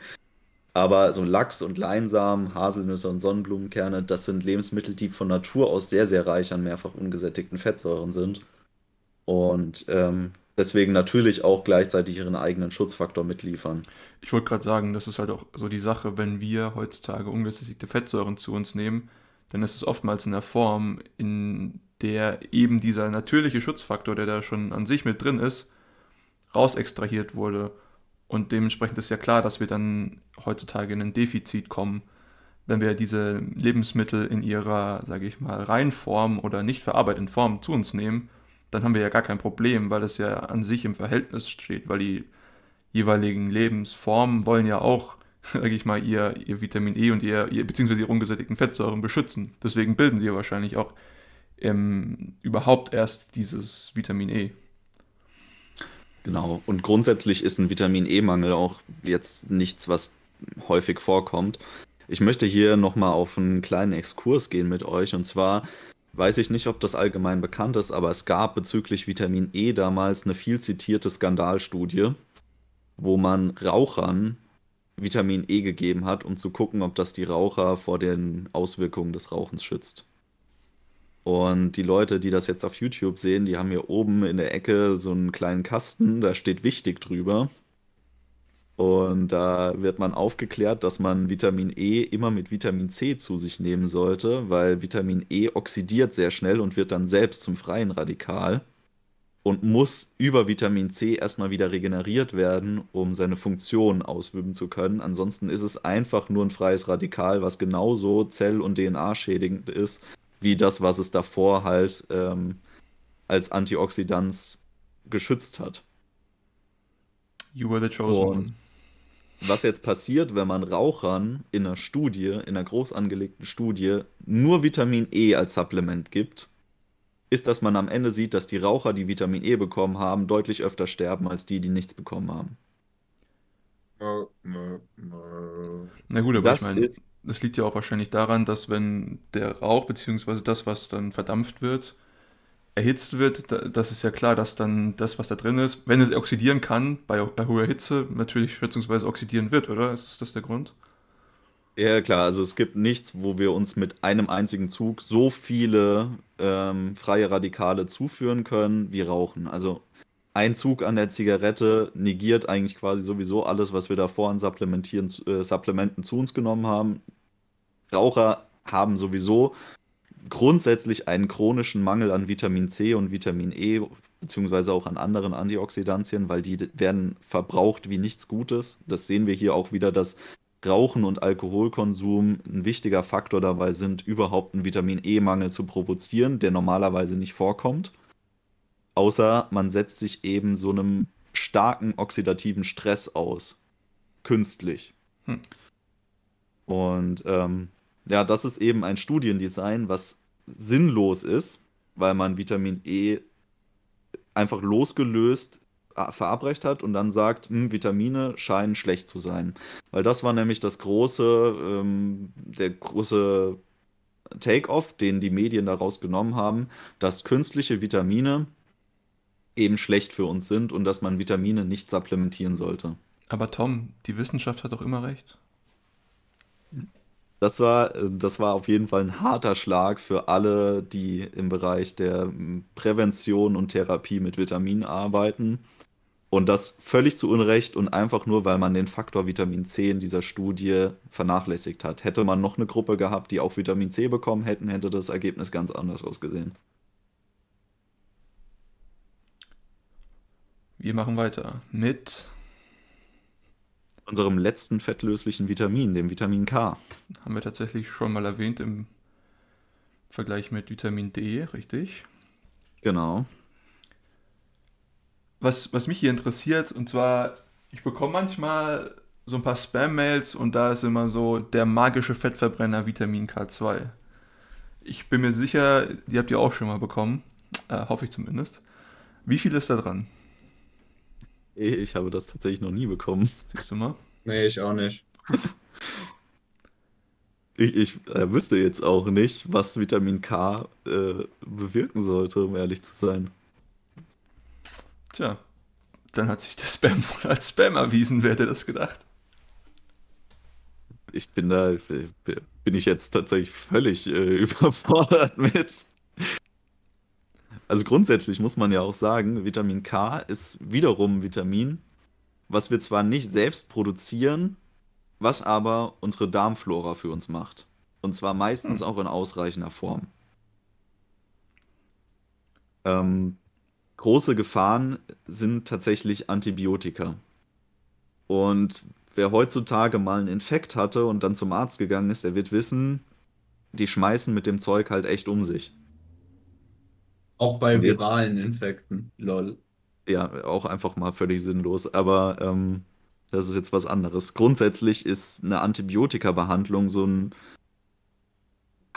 Aber so Lachs und Leinsamen, Haselnüsse und Sonnenblumenkerne, das sind Lebensmittel, die von Natur aus sehr, sehr reich an mehrfach ungesättigten Fettsäuren sind. Und ähm, deswegen natürlich auch gleichzeitig ihren eigenen Schutzfaktor mitliefern. Ich wollte gerade sagen, das ist halt auch so die Sache, wenn wir heutzutage ungesättigte Fettsäuren zu uns nehmen, dann ist es oftmals in der Form, in der eben dieser natürliche Schutzfaktor, der da schon an sich mit drin ist, rausextrahiert wurde. Und dementsprechend ist ja klar, dass wir dann heutzutage in ein Defizit kommen, wenn wir diese Lebensmittel in ihrer, sage ich mal, Reinform oder nicht verarbeiteten Form zu uns nehmen, dann haben wir ja gar kein Problem, weil es ja an sich im Verhältnis steht, weil die jeweiligen Lebensformen wollen ja auch, sage ich mal, ihr, ihr Vitamin E und ihr, ihr beziehungsweise ihre ungesättigten Fettsäuren beschützen. Deswegen bilden sie ja wahrscheinlich auch ähm, überhaupt erst dieses Vitamin E. Genau. Und grundsätzlich ist ein Vitamin E-Mangel auch jetzt nichts, was häufig vorkommt. Ich möchte hier nochmal auf einen kleinen Exkurs gehen mit euch. Und zwar weiß ich nicht, ob das allgemein bekannt ist, aber es gab bezüglich Vitamin E damals eine viel zitierte Skandalstudie, wo man Rauchern Vitamin E gegeben hat, um zu gucken, ob das die Raucher vor den Auswirkungen des Rauchens schützt. Und die Leute, die das jetzt auf YouTube sehen, die haben hier oben in der Ecke so einen kleinen Kasten, da steht wichtig drüber. Und da wird man aufgeklärt, dass man Vitamin E immer mit Vitamin C zu sich nehmen sollte, weil Vitamin E oxidiert sehr schnell und wird dann selbst zum freien Radikal. und muss über Vitamin C erstmal wieder regeneriert werden, um seine Funktion ausüben zu können. Ansonsten ist es einfach nur ein freies Radikal, was genauso zell- und DNA-schädigend ist, wie das, was es davor halt ähm, als Antioxidant geschützt hat. You were the chosen und one. Was jetzt passiert, wenn man Rauchern in einer Studie, in einer groß angelegten Studie, nur Vitamin E als Supplement gibt, ist, dass man am Ende sieht, dass die Raucher, die Vitamin E bekommen haben, deutlich öfter sterben als die, die nichts bekommen haben. Na gut, aber das ich meine, das liegt ja auch wahrscheinlich daran, dass wenn der Rauch beziehungsweise das, was dann verdampft wird, erhitzt wird, das ist ja klar, dass dann das, was da drin ist, wenn es oxidieren kann, bei hoher Hitze natürlich schätzungsweise oxidieren wird, oder? Ist das der Grund? Ja, klar, also es gibt nichts, wo wir uns mit einem einzigen Zug so viele ähm, freie Radikale zuführen können wie Rauchen. Also ein Zug an der Zigarette negiert eigentlich quasi sowieso alles, was wir davor an Supplementieren, äh, Supplementen zu uns genommen haben. Raucher haben sowieso grundsätzlich einen chronischen Mangel an Vitamin C und Vitamin E, beziehungsweise auch an anderen Antioxidantien, weil die werden verbraucht wie nichts Gutes. Das sehen wir hier auch wieder, dass Rauchen und Alkoholkonsum ein wichtiger Faktor dabei sind, überhaupt einen Vitamin E-Mangel zu provozieren, der normalerweise nicht vorkommt. Außer man setzt sich eben so einem starken oxidativen Stress aus. Künstlich. Hm. Und ähm, ja, das ist eben ein Studiendesign, was sinnlos ist, weil man Vitamin E einfach losgelöst verabreicht hat und dann sagt, hm, Vitamine scheinen schlecht zu sein. Weil das war nämlich das große, ähm, der große Take-off, den die Medien daraus genommen haben, dass künstliche Vitamine eben schlecht für uns sind und dass man Vitamine nicht supplementieren sollte. Aber Tom, die Wissenschaft hat doch immer recht. Das war, das war auf jeden Fall ein harter Schlag für alle, die im Bereich der hm, Prävention und Therapie mit Vitaminen arbeiten. Und das völlig zu Unrecht und einfach nur, weil man den Faktor Vitamin C in dieser Studie vernachlässigt hat. Hätte man noch eine Gruppe gehabt, die auch Vitamin C bekommen hätten, hätte das Ergebnis ganz anders ausgesehen. Wir machen weiter mit unserem letzten fettlöslichen Vitamin, dem Vitamin K. Haben wir tatsächlich schon mal erwähnt im Vergleich mit Vitamin D, richtig? Genau was, was mich hier interessiert, und zwar, ich bekomme manchmal so ein paar Spam-Mails und da ist immer so der magische Fettverbrenner Vitamin K2. Ich bin mir sicher, die habt ihr auch schon mal bekommen. Äh, hoffe ich zumindest. Wie viel ist da dran? Ich habe das tatsächlich noch nie bekommen. Siehst du mal? Nee, ich auch nicht. ich, ich äh, wüsste jetzt auch nicht, was Vitamin K äh, bewirken sollte, um ehrlich zu sein. Tja, dann hat sich der Spam wohl als Spam erwiesen, wer hätte das gedacht? Ich bin da, bin ich jetzt tatsächlich völlig äh, überfordert mit. Also grundsätzlich muss man ja auch sagen, Vitamin K ist wiederum Vitamin, was wir zwar nicht selbst produzieren, was aber unsere Darmflora für uns macht. Und zwar meistens hm. auch in ausreichender Form. Ähm, große Gefahren sind tatsächlich Antibiotika. Und wer heutzutage mal einen Infekt hatte und dann zum Arzt gegangen ist, der wird wissen, die schmeißen mit dem Zeug halt echt um sich. Auch bei jetzt, viralen Infekten, lol. Ja, auch einfach mal völlig sinnlos. Aber ähm, das ist jetzt was anderes. Grundsätzlich ist eine Antibiotika-Behandlung so ein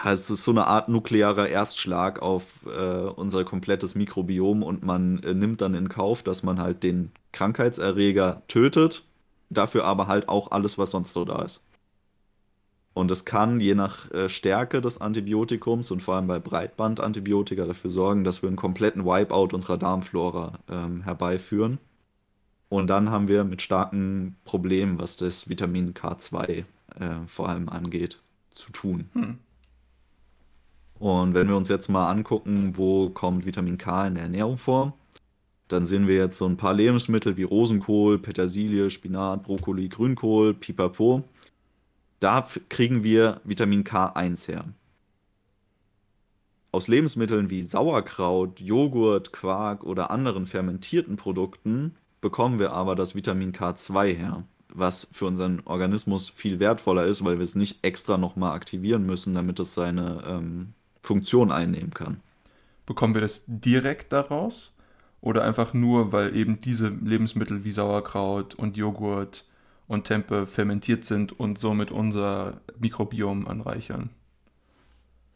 es ist so eine Art nuklearer Erstschlag auf äh, unser komplettes Mikrobiom und man äh, nimmt dann in Kauf, dass man halt den Krankheitserreger tötet, dafür aber halt auch alles, was sonst so da ist. Und es kann je nach äh, Stärke des Antibiotikums und vor allem bei Breitbandantibiotika dafür sorgen, dass wir einen kompletten Wipeout unserer Darmflora ähm, herbeiführen. Und dann haben wir mit starken Problemen, was das Vitamin K2 äh, vor allem angeht, zu tun. Hm. Und wenn wir uns jetzt mal angucken, wo kommt Vitamin K in der Ernährung vor, dann sehen wir jetzt so ein paar Lebensmittel wie Rosenkohl, Petersilie, Spinat, Brokkoli, Grünkohl, Pipapo. Da kriegen wir Vitamin K1 her. aus Lebensmitteln wie Sauerkraut, Joghurt, Quark oder anderen fermentierten Produkten bekommen wir aber das Vitamin K2 her, was für unseren Organismus viel wertvoller ist, weil wir es nicht extra nochmal aktivieren müssen, damit es seine ähm, Funktion einnehmen kann. Bekommen wir das direkt daraus? Oder einfach nur, weil eben diese Lebensmittel wie Sauerkraut und Joghurt und Tempe fermentiert sind und somit unser Mikrobiom anreichern?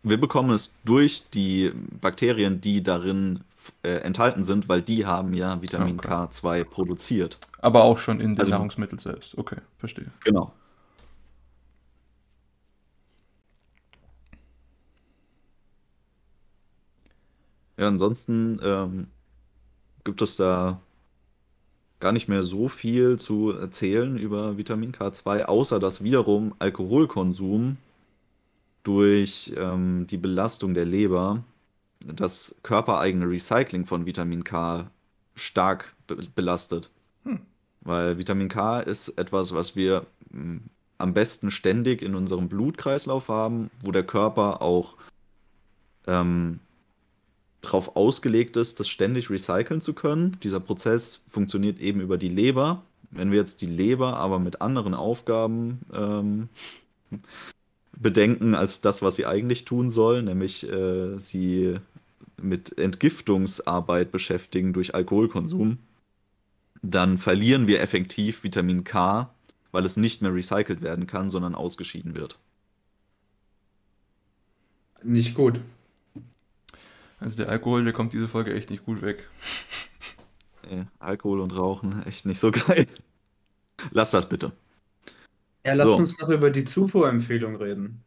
Wir bekommen es durch die Bakterien, die darin äh, enthalten sind, weil die haben ja Vitamin okay. K2 produziert. Aber auch schon in den also, Nahrungsmitteln selbst. Okay, verstehe. Genau. Ja, ansonsten ähm, gibt es da gar nicht mehr so viel zu erzählen über Vitamin K2, außer dass wiederum Alkoholkonsum durch ähm, die Belastung der Leber das körpereigene Recycling von Vitamin K stark be belastet. Hm. Weil Vitamin K ist etwas, was wir mh, hm, am besten ständig in unserem Blutkreislauf haben, wo der Körper auch ähm, darauf ausgelegt ist, das ständig recyceln zu können. Dieser Prozess funktioniert eben über die Leber. Wenn wir jetzt die Leber aber mit anderen Aufgaben ähm, bedenken als das, was sie eigentlich tun soll, nämlich äh, sie mit Entgiftungsarbeit beschäftigen durch Alkoholkonsum, dann verlieren wir effektiv Vitamin K, weil es nicht mehr recycelt werden kann, sondern ausgeschieden wird. Nicht gut. Also der Alkohol, der kommt diese Folge echt nicht gut weg. Nee, Alkohol und Rauchen, echt nicht so geil. Lass das bitte. Ja, lass so. uns noch über die Zufuhrempfehlung reden.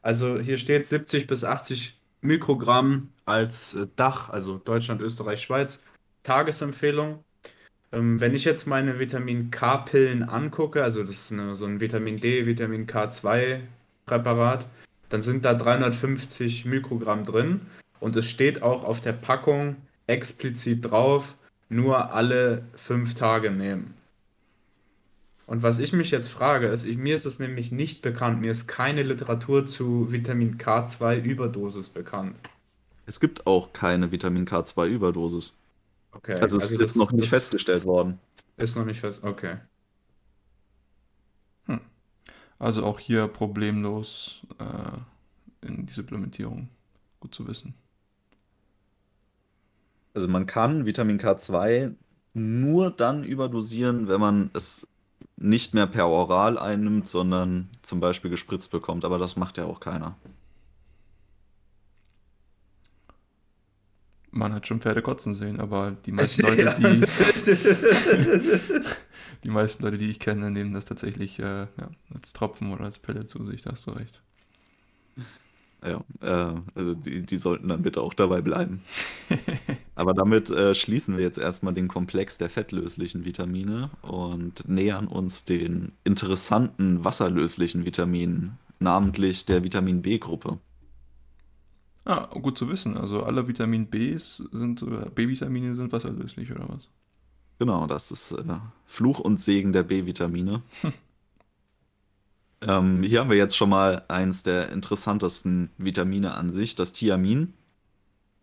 Also hier steht 70 bis 80 Mikrogramm als äh, Dach, also Deutschland, Österreich, Schweiz, Tagesempfehlung. Ähm, wenn ich jetzt meine Vitamin K-Pillen angucke, also das ist eine, so ein Vitamin D, Vitamin K2-Präparat, dann sind da 350 Mikrogramm drin und es steht auch auf der Packung explizit drauf, nur alle fünf Tage nehmen. Und was ich mich jetzt frage, ist, ich, mir ist es nämlich nicht bekannt, mir ist keine Literatur zu Vitamin K2-Überdosis bekannt. Es gibt auch keine Vitamin K2-Überdosis. Okay. Also es also ist noch nicht festgestellt worden. Ist noch nicht fest, okay. Also auch hier problemlos äh, in die Supplementierung. Gut zu wissen. Also man kann Vitamin K2 nur dann überdosieren, wenn man es nicht mehr per Oral einnimmt, sondern zum Beispiel gespritzt bekommt. Aber das macht ja auch keiner. Man hat schon Pferde kotzen sehen, aber die meisten Leute, die, die meisten Leute, die ich kenne, nehmen das tatsächlich äh, ja, als Tropfen oder als Pelle zu sich, da hast du recht. Ja, äh, also die, die sollten dann bitte auch dabei bleiben. Aber damit äh, schließen wir jetzt erstmal den Komplex der fettlöslichen Vitamine und nähern uns den interessanten wasserlöslichen Vitaminen, namentlich der Vitamin B-Gruppe. Ah, gut zu wissen. Also alle Vitamin Bs sind, B-Vitamine sind wasserlöslich, oder was? Genau, das ist äh, Fluch und Segen der B-Vitamine. ähm, hier haben wir jetzt schon mal eins der interessantesten Vitamine an sich, das Thiamin.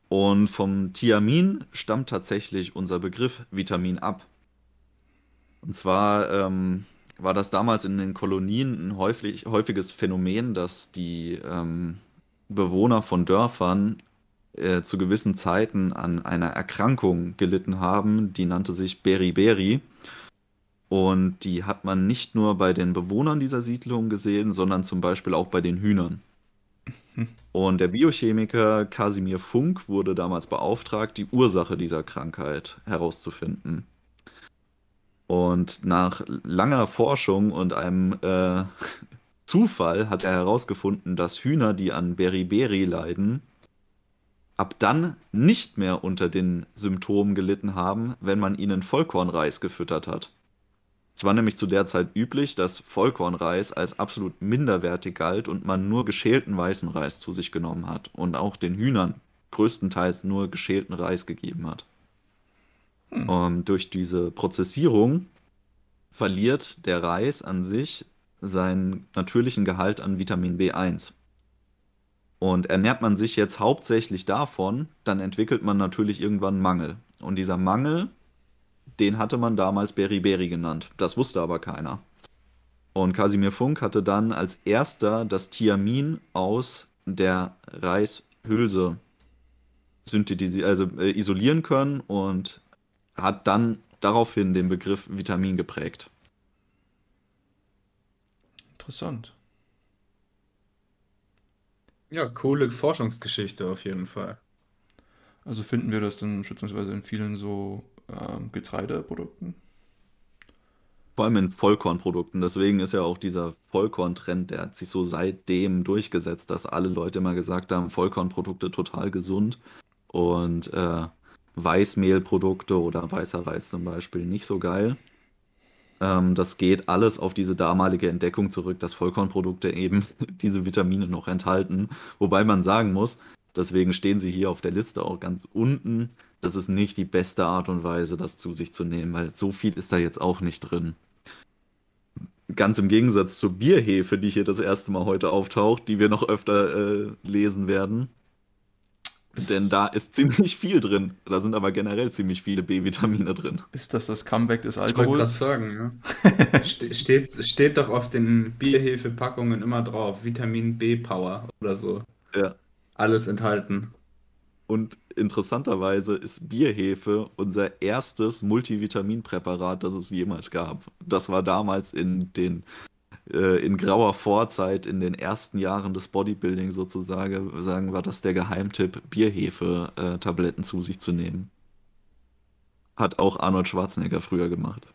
Und vom Thiamin stammt tatsächlich unser Begriff Vitamin ab. Und zwar ähm, war das damals in den Kolonien ein häufig, häufiges Phänomen, dass die ähm, Bewohner von Dörfern äh, zu gewissen Zeiten an einer Erkrankung gelitten haben, die nannte sich Beriberi. Und die hat man nicht nur bei den Bewohnern dieser Siedlung gesehen, sondern zum Beispiel auch bei den Hühnern. Und der Biochemiker Kasimir Funk wurde damals beauftragt, die Ursache dieser Krankheit herauszufinden. Und nach langer Forschung und einem äh, Zufall hat er herausgefunden, dass Hühner, die an Beriberi leiden, ab dann nicht mehr unter den Symptomen gelitten haben, wenn man ihnen Vollkornreis gefüttert hat. Es war nämlich zu der Zeit üblich, dass Vollkornreis als absolut minderwertig galt und man nur geschälten weißen Reis zu sich genommen hat und auch den Hühnern größtenteils nur geschälten Reis gegeben hat. Hm. Um, durch diese Prozessierung verliert der Reis an sich seinen natürlichen Gehalt an Vitamin B1. Und ernährt man sich jetzt hauptsächlich davon, dann entwickelt man natürlich irgendwann Mangel. Und dieser Mangel, den hatte man damals Beriberi genannt. Das wusste aber keiner. Und Casimir Funk hatte dann als erster das Thiamin aus der Reishülse synthetisieren, also äh, isolieren können und hat dann daraufhin den Begriff Vitamin geprägt. Interessant. Ja, coole Forschungsgeschichte auf jeden Fall. Also finden wir das dann schätzungsweise in vielen so ähm, Getreideprodukten? Vor allem in Vollkornprodukten. Deswegen ist ja auch dieser Vollkorntrend, der hat sich so seitdem durchgesetzt, dass alle Leute immer gesagt haben, Vollkornprodukte total gesund und äh, Weißmehlprodukte oder weißer Reis zum Beispiel nicht so geil. Ähm, das geht alles auf diese damalige Entdeckung zurück, dass Vollkornprodukte eben diese Vitamine noch enthalten. Wobei man sagen muss, deswegen stehen sie hier auf der Liste auch ganz unten. Das ist nicht die beste Art und Weise, das zu sich zu nehmen, weil so viel ist da jetzt auch nicht drin. Ganz im Gegensatz zur Bierhefe, die hier das erste Mal heute auftaucht, die wir noch öfter äh, lesen werden. Denn da ist ziemlich viel drin. Da sind aber generell ziemlich viele B-Vitamine drin. Ist das das Comeback des Alkohols? Ich wollte gerade sagen, ja. Ste steht, steht doch auf den Bierhefe-Packungen immer drauf, Vitamin B-Power oder so. Ja. Alles enthalten. Und interessanterweise ist Bierhefe unser erstes Multivitaminpräparat, das es jemals gab. Das war damals in den äh, in grauer Vorzeit in den ersten Jahren des Bodybuilding sozusagen, sagen war das der Geheimtipp, Bierhefe-Tabletten zu sich zu nehmen. Hat auch Arnold Schwarzenegger früher gemacht.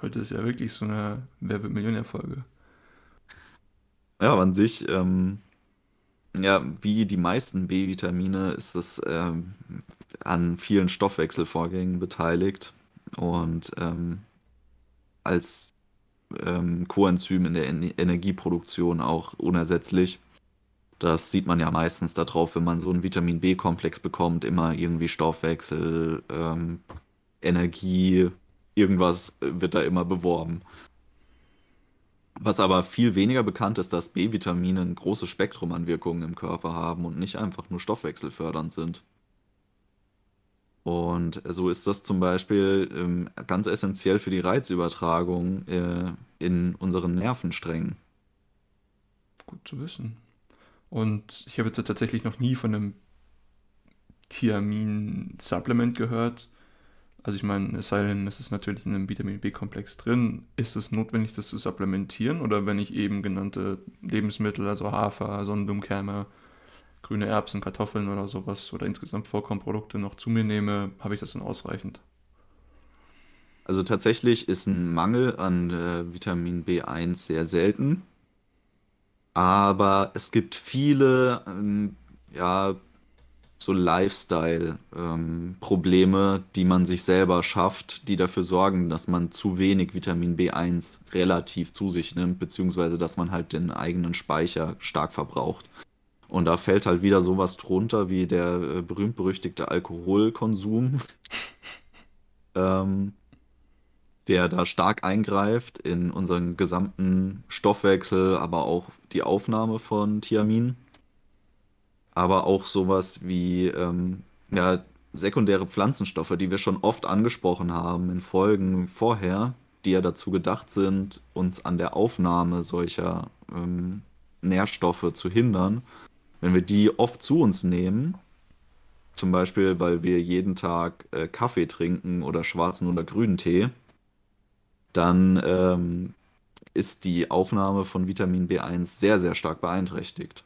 Heute ist ja wirklich so eine Wer wird Millionär-Folge. Ja, an sich, ähm, ja, wie die meisten B-Vitamine ist das ähm, an vielen Stoffwechselvorgängen beteiligt und ähm, als ähm, Coenzym in der en Energieproduktion auch unersetzlich. Das sieht man ja meistens darauf, wenn man so einen Vitamin B-Komplex bekommt, immer irgendwie Stoffwechsel, ähm, Energie, irgendwas wird da immer beworben. Was aber viel weniger bekannt ist, dass B-Vitamine ein großes Spektrum an Wirkungen im Körper haben und nicht einfach nur stoffwechselfördernd sind. Und so ist das zum Beispiel ähm, ganz essentiell für die Reizübertragung äh, in unseren Nervensträngen. Gut zu wissen. Und ich habe jetzt tatsächlich noch nie von einem Thiamin-Supplement gehört. Also ich meine, es sei denn, es ist natürlich in einem Vitamin B-Komplex drin. Ist es notwendig, das zu supplementieren? Oder wenn ich eben genannte Lebensmittel, also Hafer, Sonnenblumenkerne, grüne Erbsen, Kartoffeln oder sowas oder insgesamt Vollkornprodukte noch zu mir nehme, habe ich das dann ausreichend. Also tatsächlich ist ein Mangel an äh, Vitamin B1 sehr selten. Aber es gibt viele, ähm, ja, so Lifestyle-Probleme, ähm, die man sich selber schafft, die dafür sorgen, dass man zu wenig Vitamin B1 relativ zu sich nimmt, beziehungsweise dass man halt den eigenen Speicher stark verbraucht. Und da fällt halt wieder sowas drunter wie der äh, berühmt-berüchtigte Alkoholkonsum, ähm, der da stark eingreift in unseren gesamten Stoffwechsel, aber auch die Aufnahme von Thiamin. Aber auch sowas wie ähm, ja, sekundäre Pflanzenstoffe, die wir schon oft angesprochen haben in Folgen vorher, die ja dazu gedacht sind, uns an der Aufnahme solcher ähm, Nährstoffe zu hindern wenn wir die oft zu uns nehmen, zum Beispiel, weil wir jeden Tag äh, Kaffee trinken oder schwarzen oder grünen Tee, dann ähm, ist die Aufnahme von Vitamin B1 sehr, sehr stark beeinträchtigt.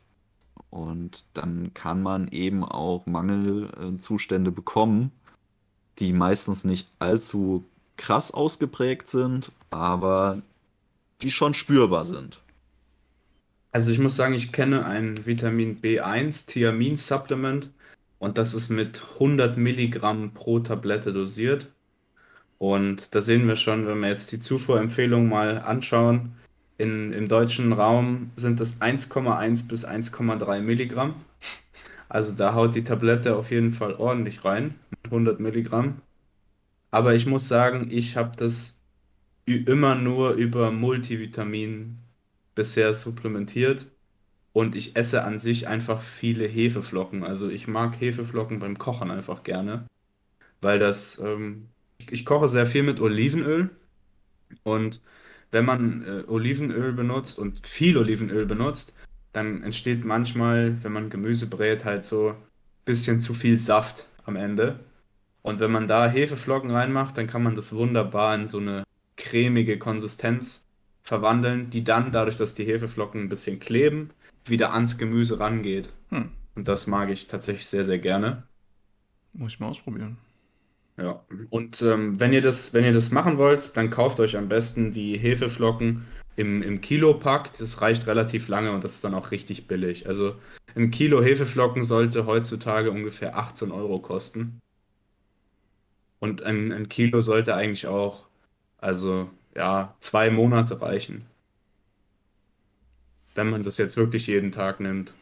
Und dann kann man eben auch Mangelzustände bekommen, die meistens nicht allzu krass ausgeprägt sind, aber die schon spürbar sind. Also ich muss sagen, ich kenne ein Vitamin B1 Thiamin Supplement und das ist mit 100 Milligramm pro Tablette dosiert. Und da sehen wir schon, wenn wir jetzt die Zufuhrempfehlung mal anschauen, in, im deutschen Raum sind das 1,1 bis 1,3 Milligramm. Also da haut die Tablette auf jeden Fall ordentlich rein, mit 100 Milligramm. Aber ich muss sagen, ich habe das immer nur über Multivitamin bisher supplementiert Und ich esse an sich einfach viele Hefeflocken. Also ich mag Hefeflocken beim Kochen einfach gerne, weil das, ähm, ich, koche sehr viel mit Olivenöl. Und wenn man äh, Olivenöl benutzt und viel Olivenöl benutzt, dann entsteht manchmal, wenn man Gemüse brät, halt so ein bisschen zu viel Saft am Ende. Und wenn man da Hefeflocken reinmacht, dann kann man das wunderbar in so eine cremige Konsistenz verwandeln, die dann dadurch, dass die Hefeflocken ein bisschen kleben, wieder ans Gemüse rangeht. Hm. Und das mag ich tatsächlich sehr, sehr gerne. Muss ich mal ausprobieren. Ja, und ähm, wenn ihr das, wenn ihr das machen wollt, dann kauft euch am besten die Hefeflocken im, im Kilopack. Das reicht relativ lange und das ist dann auch richtig billig. Also ein Kilo Hefeflocken sollte heutzutage ungefähr 18 Euro kosten. Und ein, ein Kilo sollte eigentlich auch, also ja, zwei Monate reichen. Wenn man das jetzt wirklich jeden Tag nimmt.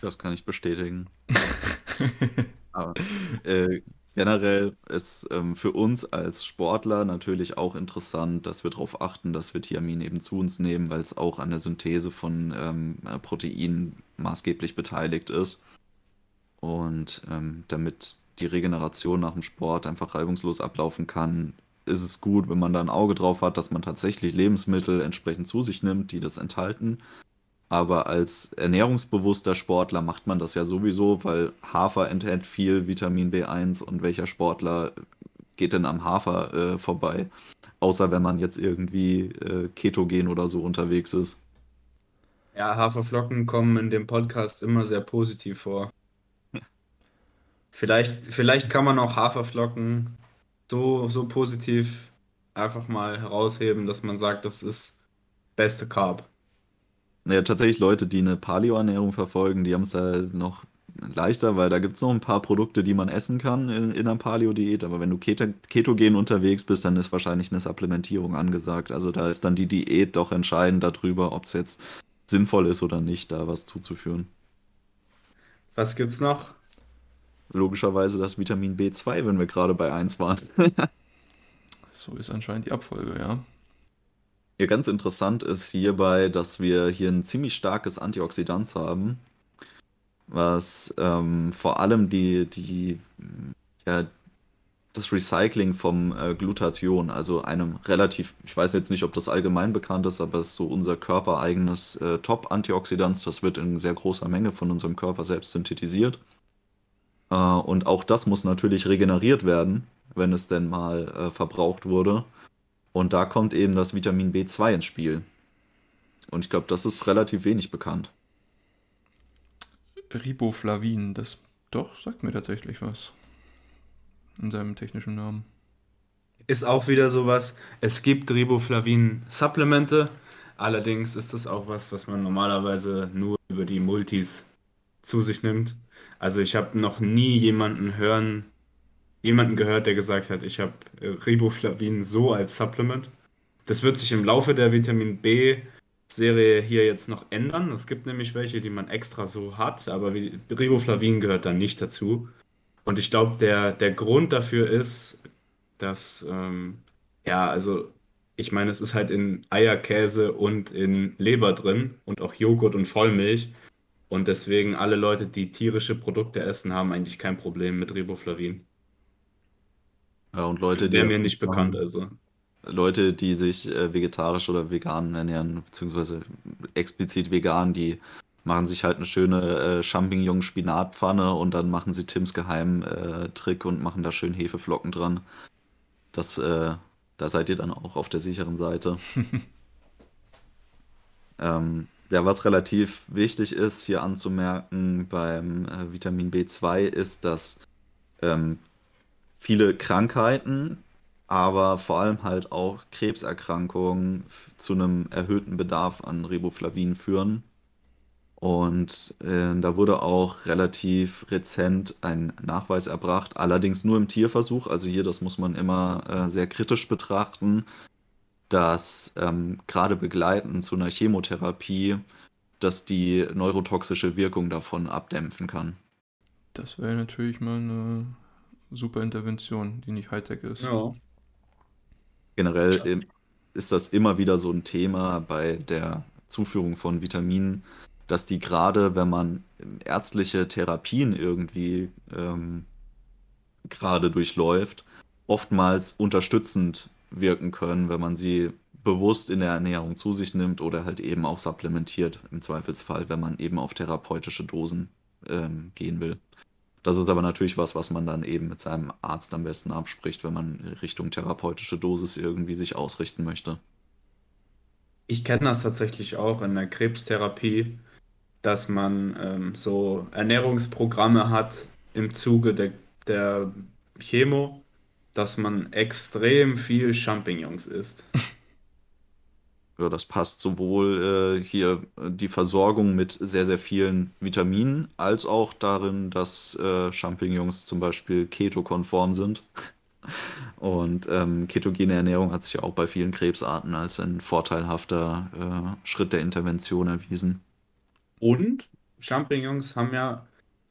Das kann ich bestätigen. Aber, äh, Generell ist ähm, für uns als Sportler natürlich auch interessant, dass wir darauf achten, dass wir Thiamin eben zu uns nehmen, weil es auch an der Synthese von ähm, Proteinen maßgeblich beteiligt ist. Und ähm, damit die Regeneration nach dem Sport einfach reibungslos ablaufen kann, ist es gut, wenn man da ein Auge drauf hat, dass man tatsächlich Lebensmittel entsprechend zu sich nimmt, die das enthalten. Aber als ernährungsbewusster Sportler macht man das ja sowieso, weil Hafer enthält viel Vitamin B1 und welcher Sportler geht denn am Hafer äh, vorbei? Außer wenn man jetzt irgendwie äh, ketogen oder so unterwegs ist. Ja, Haferflocken kommen in dem Podcast immer sehr positiv vor. Vielleicht, vielleicht kann man auch Haferflocken so, so positiv einfach mal herausheben, dass man sagt, das ist beste Carb. Ja, tatsächlich Leute, die eine Paleo-Ernährung verfolgen, die haben es ja noch leichter, weil da gibt es noch ein paar Produkte, die man essen kann in, in einer Paleo-Diät. Aber wenn du Keto ketogen unterwegs bist, dann ist wahrscheinlich eine Supplementierung angesagt. Also da ist dann die Diät doch entscheidend darüber, ob es jetzt sinnvoll ist oder nicht, da was zuzuführen. Was gibt's noch? Logischerweise das Vitamin B2, wenn wir gerade bei 1 waren. so ist anscheinend die Abfolge, ja. Ja, ganz interessant ist hierbei, dass wir hier ein ziemlich starkes Antioxidant haben, was ähm, vor allem die, die, ja, das Recycling vom äh, Glutathion, also einem relativ, ich weiß jetzt nicht, ob das allgemein bekannt ist, aber es ist so unser körpereigenes äh, Top-Antioxidant, das wird in sehr großer Menge von unserem Körper selbst synthetisiert. Äh, und auch das muss natürlich regeneriert werden, wenn es denn mal äh, verbraucht wurde. Und da kommt eben das Vitamin B2 ins Spiel. Und ich glaube, das ist relativ wenig bekannt. Riboflavin, das doch sagt mir tatsächlich was. In seinem technischen Namen. Ist auch wieder sowas. Es gibt Riboflavin-Supplemente. Allerdings ist das auch was, was man normalerweise nur über die Multis zu sich nimmt. Also ich habe noch nie jemanden hören jemanden gehört, der gesagt hat, ich habe äh, Riboflavin so als Supplement. Das wird sich im Laufe der Vitamin B-Serie hier jetzt noch ändern. Es gibt nämlich welche, die man extra so hat, aber Riboflavin gehört dann nicht dazu. Und ich glaube, der, der Grund dafür ist, dass, ähm, ja, also ich meine, es ist halt in Eierkäse und in Leber drin und auch Joghurt und Vollmilch. Und deswegen alle Leute, die tierische Produkte essen, haben eigentlich kein Problem mit Riboflavin. Ja, und Leute, die. Wäre mir nicht bekannt, also. Leute, die sich äh, vegetarisch oder vegan ernähren, beziehungsweise explizit vegan, die machen sich halt eine schöne äh, Champignon-Spinatpfanne und dann machen sie Tims Geheimtrick äh, und machen da schön Hefeflocken dran. Das, äh, da seid ihr dann auch auf der sicheren Seite. ähm, ja, was relativ wichtig ist hier anzumerken beim äh, Vitamin B2 ist, dass ähm, viele Krankheiten, aber vor allem halt auch Krebserkrankungen zu einem erhöhten Bedarf an Riboflavin führen. Und äh, da wurde auch relativ rezent ein Nachweis erbracht, allerdings nur im Tierversuch. Also hier, das muss man immer äh, sehr kritisch betrachten, dass ähm, gerade begleitend zu einer Chemotherapie, dass die neurotoxische Wirkung davon abdämpfen kann. Das wäre natürlich mal eine super Intervention, die nicht Hightech ist. Ja. Generell ist das immer wieder so ein Thema bei der Zuführung von Vitaminen, dass die gerade, wenn man ärztliche Therapien irgendwie ähm, gerade durchläuft, oftmals unterstützend wirken können, wenn man sie bewusst in der Ernährung zu sich nimmt oder halt eben auch supplementiert im Zweifelsfall, wenn man eben auf therapeutische Dosen ähm, gehen will. Das ist aber natürlich was, was man dann eben mit seinem Arzt am besten abspricht, wenn man Richtung therapeutische Dosis irgendwie sich ausrichten möchte. Ich kenne das tatsächlich auch in der Krebstherapie, dass man ähm, so Ernährungsprogramme hat im Zuge der, der Chemo, dass man extrem viel Champignons isst. Ja, das passt sowohl äh, hier die Versorgung mit sehr, sehr vielen Vitaminen, als auch darin, dass äh, Champignons zum Beispiel ketokonform sind. Und ähm, ketogene Ernährung hat sich ja auch bei vielen Krebsarten als ein vorteilhafter äh, Schritt der Intervention erwiesen. Und Champignons haben ja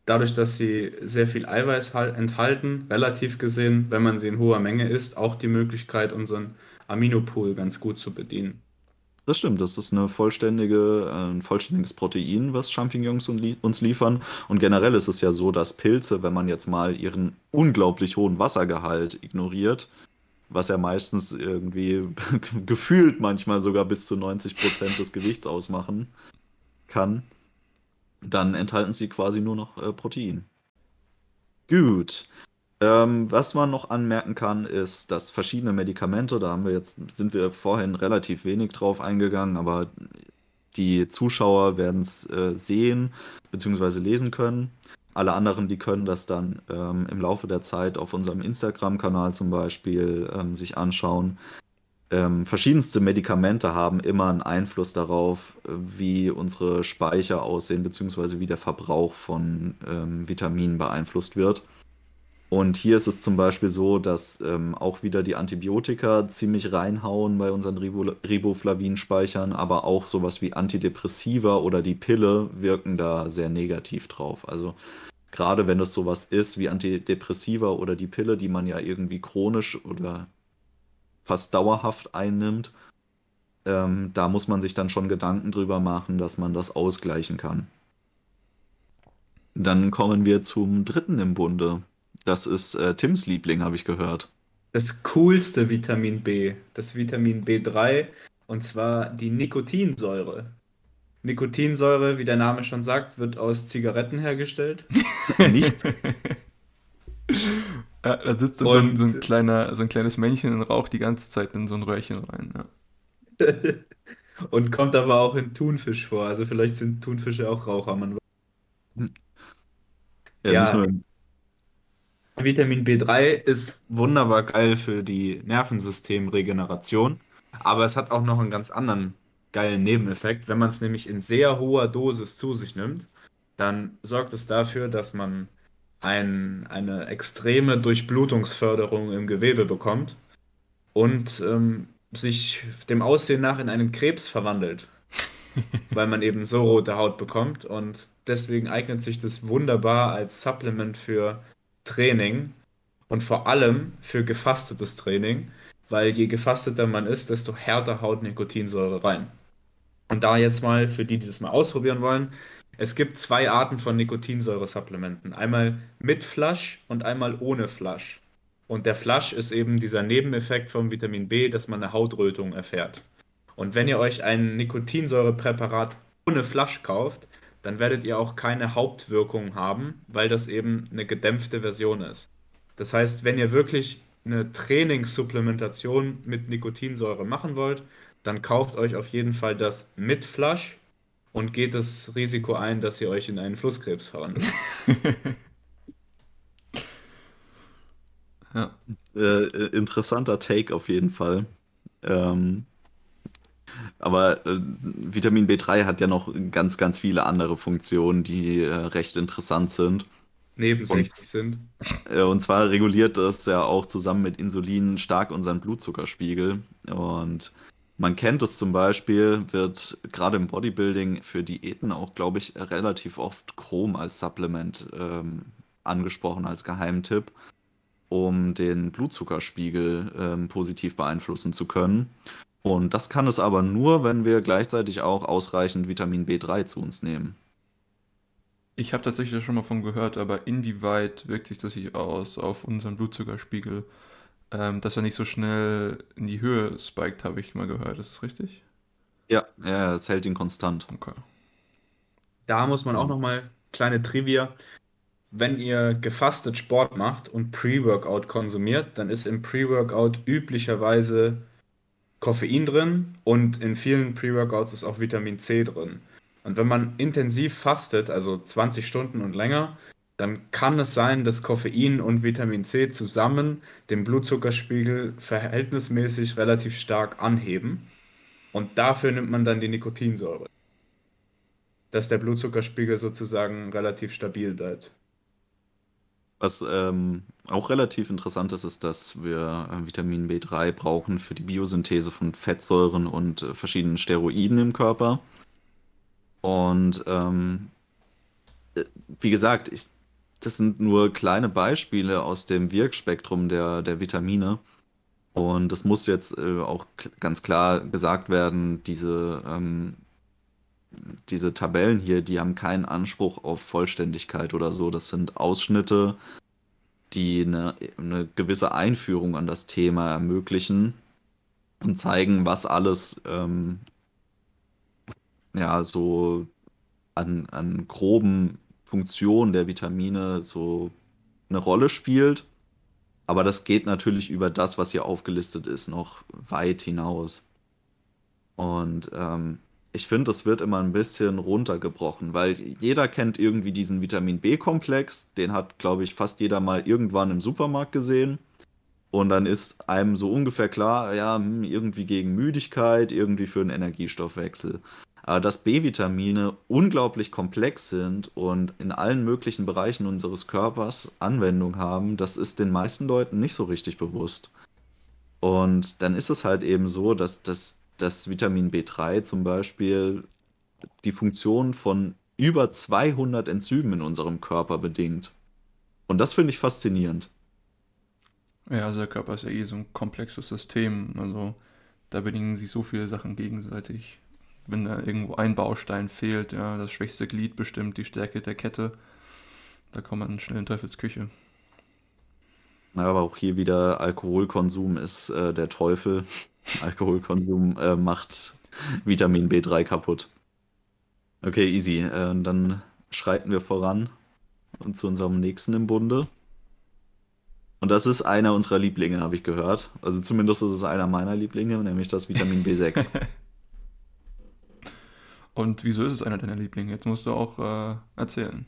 dadurch, dass sie sehr viel Eiweiß enthalten, relativ gesehen, wenn man sie in hoher Menge isst, auch die Möglichkeit, unseren Aminopool ganz gut zu bedienen. Das stimmt, das ist eine vollständige, äh, ein vollständiges Protein, was Champignons uns liefern. Und generell ist es ja so, dass Pilze, wenn man jetzt mal ihren unglaublich hohen Wassergehalt ignoriert, was ja meistens irgendwie gefühlt manchmal sogar bis zu 90 Prozent des Gewichts ausmachen kann, dann enthalten sie quasi nur noch äh, Protein. Gut. Ähm, was man noch anmerken kann, ist, dass verschiedene Medikamente, da haben wir jetzt, sind wir vorhin relativ wenig drauf eingegangen, aber die Zuschauer werden es äh, sehen bzw. lesen können. Alle anderen, die können das dann ähm, im Laufe der Zeit auf unserem Instagram-Kanal zum Beispiel ähm, sich anschauen. Ähm, verschiedenste Medikamente haben immer einen Einfluss darauf, wie unsere Speicher aussehen, beziehungsweise wie der Verbrauch von ähm, Vitaminen beeinflusst wird. Und hier ist es zum Beispiel so, dass ähm, auch wieder die Antibiotika ziemlich reinhauen bei unseren Ribo Riboflavin-Speichern, aber auch sowas wie Antidepressiva oder die Pille wirken da sehr negativ drauf. Also gerade wenn es sowas ist wie Antidepressiva oder die Pille, die man ja irgendwie chronisch oder fast dauerhaft einnimmt, ähm, da muss man sich dann schon Gedanken drüber machen, dass man das ausgleichen kann. Dann kommen wir zum dritten im Bunde, das ist äh, Tims Liebling, habe ich gehört. Das coolste Vitamin B, das Vitamin B3, und zwar die Nikotinsäure. Nikotinsäure, wie der Name schon sagt, wird aus Zigaretten hergestellt. Nicht? ja, da sitzt dann so ein, so, ein kleiner, so ein kleines Männchen und raucht die ganze Zeit in so ein Röhrchen rein. Ja. und kommt aber auch in Thunfisch vor. Also vielleicht sind Thunfische auch Raucher. Man ja, ja. Vitamin B3 ist wunderbar geil für die Nervensystemregeneration, aber es hat auch noch einen ganz anderen geilen Nebeneffekt. Wenn man es nämlich in sehr hoher Dosis zu sich nimmt, dann sorgt es dafür, dass man ein, eine extreme Durchblutungsförderung im Gewebe bekommt und ähm, sich dem Aussehen nach in einen Krebs verwandelt, weil man eben so rote Haut bekommt und deswegen eignet sich das wunderbar als Supplement für Training und vor allem für gefastetes Training, weil je gefasteter man ist, desto härter haut Nikotinsäure rein. Und da jetzt mal für die, die das mal ausprobieren wollen, es gibt zwei Arten von Nikotinsäure-Supplementen. Einmal mit Flasch und einmal ohne Flasch. Und der Flasch ist eben dieser Nebeneffekt vom Vitamin B, dass man eine Hautrötung erfährt. Und wenn ihr euch ein Nikotinsäurepräparat ohne Flasch kauft, dann werdet ihr auch keine Hauptwirkung haben, weil das eben eine gedämpfte Version ist. Das heißt, wenn ihr wirklich eine Trainingssupplementation mit Nikotinsäure machen wollt, dann kauft euch auf jeden Fall das mit Flasch und geht das Risiko ein, dass ihr euch in einen Flusskrebs verwandelt. ja. Äh, interessanter Take auf jeden Fall. Ähm, aber äh, Vitamin B3 hat ja noch ganz, ganz viele andere Funktionen, die äh, recht interessant sind. Nebensächlich sind. Äh, und zwar reguliert das ja auch zusammen mit Insulin stark unseren Blutzuckerspiegel. Und man kennt es zum Beispiel, wird gerade im Bodybuilding für Diäten auch, glaube ich, relativ oft Chrom als Supplement ähm, angesprochen, als Geheimtipp, um den Blutzuckerspiegel ähm, positiv beeinflussen zu können. Und das kann es aber nur, wenn wir gleichzeitig auch ausreichend Vitamin B3 zu uns nehmen. Ich habe tatsächlich schon mal von gehört, aber inwieweit wirkt sich das sich aus auf unseren Blutzuckerspiegel, ähm, dass er nicht so schnell in die Höhe spiked, habe ich mal gehört. Ist das richtig? Ja, ja, es hält ihn konstant. Okay. Da muss man auch nochmal kleine Trivia. Wenn ihr gefastet Sport macht und Pre-Workout konsumiert, dann ist im Pre-Workout üblicherweise Koffein drin und in vielen Pre-Workouts ist auch Vitamin C drin. Und wenn man intensiv fastet, also 20 Stunden und länger, dann kann es sein, dass Koffein und Vitamin C zusammen den Blutzuckerspiegel verhältnismäßig relativ stark anheben. Und dafür nimmt man dann die Nikotinsäure. Dass der Blutzuckerspiegel sozusagen relativ stabil bleibt. Was ähm, auch relativ interessant ist, ist, dass wir äh, Vitamin B3 brauchen für die Biosynthese von Fettsäuren und äh, verschiedenen Steroiden im Körper. Und ähm, äh, wie gesagt, ich, das sind nur kleine Beispiele aus dem Wirkspektrum der, der Vitamine. Und es muss jetzt äh, auch ganz klar gesagt werden, diese, ähm, diese Tabellen hier, die haben keinen Anspruch auf Vollständigkeit oder so. Das sind Ausschnitte, die eine, eine gewisse Einführung an das Thema ermöglichen und zeigen, was alles ähm, ja so an, an groben Funktionen der Vitamine so eine Rolle spielt. Aber das geht natürlich über das, was hier aufgelistet ist, noch weit hinaus. Und ähm, ich finde, das wird immer ein bisschen runtergebrochen, weil jeder kennt irgendwie diesen Vitamin B-Komplex. Den hat, glaube ich, fast jeder mal irgendwann im Supermarkt gesehen. Und dann ist einem so ungefähr klar, ja, hm, irgendwie gegen Müdigkeit, irgendwie für einen Energiestoffwechsel. Aber dass B-Vitamine unglaublich komplex sind und in allen möglichen Bereichen unseres Körpers Anwendung haben, das ist den meisten Leuten nicht so richtig bewusst. Und dann ist es halt eben so, dass das, das Vitamin B3 zum Beispiel die Funktion von über 200 Enzymen in unserem Körper bedingt. Und das finde ich faszinierend. Ja, also der Körper ist ja eh so ein komplexes System. Also da bedingen sich so viele Sachen gegenseitig wenn da irgendwo ein Baustein fehlt, ja, das schwächste Glied bestimmt die Stärke der Kette, da kommt man schnell in Teufelsküche. Ja, aber auch hier wieder Alkoholkonsum ist äh, der Teufel. Alkoholkonsum äh, macht Vitamin B3 kaputt. Okay, easy. Äh, dann schreiten wir voran und zu unserem nächsten im Bunde. Und das ist einer unserer Lieblinge, habe ich gehört. Also zumindest ist es einer meiner Lieblinge, nämlich das Vitamin B6. Und wieso ist es einer deiner Lieblinge? Jetzt musst du auch äh, erzählen.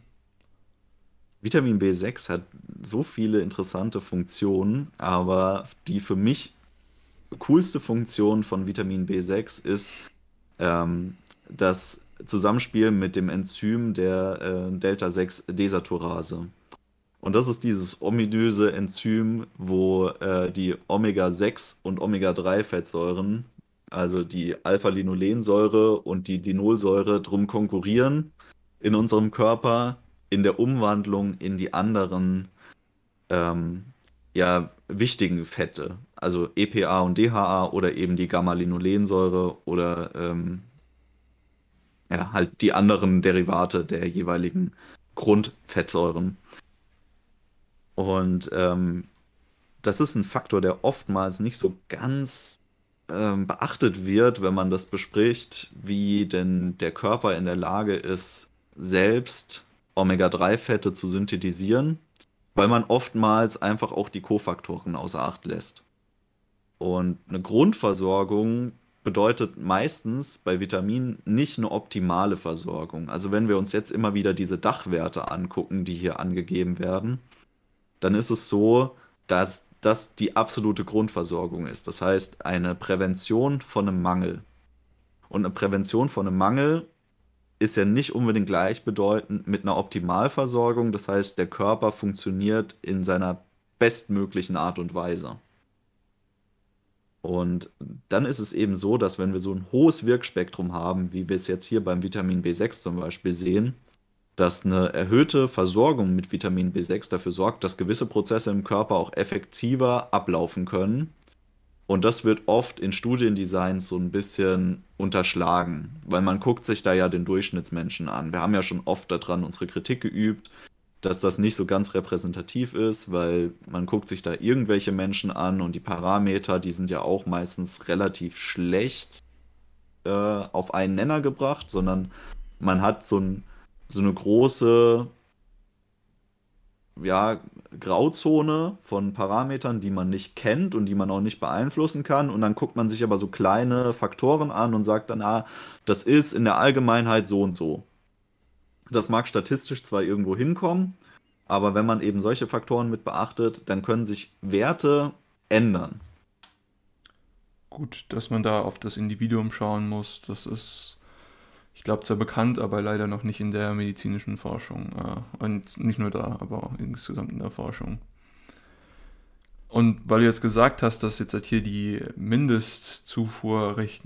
Vitamin B6 hat so viele interessante Funktionen, aber die für mich coolste Funktion von Vitamin B6 ist ähm, das Zusammenspiel mit dem Enzym der äh, Delta-6-Desaturase. Und das ist dieses ominöse Enzym, wo äh, die Omega-6 und Omega-3-Fettsäuren also die Alpha-Linolensäure und die Linolsäure drum konkurrieren in unserem Körper in der Umwandlung in die anderen ähm, ja, wichtigen Fette, also EPA und DHA oder eben die Gamma-Linolensäure oder ähm, ja, halt die anderen Derivate der jeweiligen Grundfettsäuren. Und ähm, das ist ein Faktor, der oftmals nicht so ganz ähm, beachtet wird, wenn man das bespricht, wie denn der Körper in der Lage ist, selbst Omega-3-Fette zu synthetisieren, weil man oftmals einfach auch die Kofaktoren außer Acht lässt. Und eine Grundversorgung bedeutet meistens bei Vitaminen nicht eine optimale Versorgung. Also wenn wir uns jetzt immer wieder diese Dachwerte angucken, die hier angegeben werden, dann ist es so, dass das die absolute Grundversorgung ist. Das heißt, eine Prävention von einem Mangel. Und eine Prävention von einem Mangel ist ja nicht unbedingt gleichbedeutend mit einer Optimalversorgung. Das heißt, der Körper funktioniert in seiner bestmöglichen Art und Weise. Und dann ist es eben so, dass wenn wir so ein hohes Wirkspektrum haben, wie wir es jetzt hier beim Vitamin B6 zum Beispiel sehen, dass eine erhöhte Versorgung mit Vitamin B6 dafür sorgt, dass gewisse Prozesse im Körper auch effektiver ablaufen können Und das wird oft in Studiendesigns so ein bisschen unterschlagen, weil man guckt sich da ja den Durchschnittsmenschen an. Wir haben ja schon oft daran unsere Kritik geübt, dass das nicht so ganz repräsentativ ist, weil man guckt sich da irgendwelche Menschen an und die Parameter, die sind ja auch meistens relativ schlecht äh, auf einen Nenner gebracht, sondern man hat so, ein, so eine große ja, Grauzone von Parametern, die man nicht kennt und die man auch nicht beeinflussen kann. Und dann guckt man sich aber so kleine Faktoren an und sagt dann, ah, das ist in der Allgemeinheit so und so. Das mag statistisch zwar irgendwo hinkommen, aber wenn man eben solche Faktoren mit beachtet, dann können sich Werte ändern. Gut, dass man da auf das Individuum schauen muss, das ist ich glaube, zwar bekannt, aber leider noch nicht in der medizinischen Forschung. Äh, und nicht nur da, aber insgesamt in der Forschung. Und weil du jetzt gesagt hast, dass jetzt halt hier die Mindestzufuhr recht,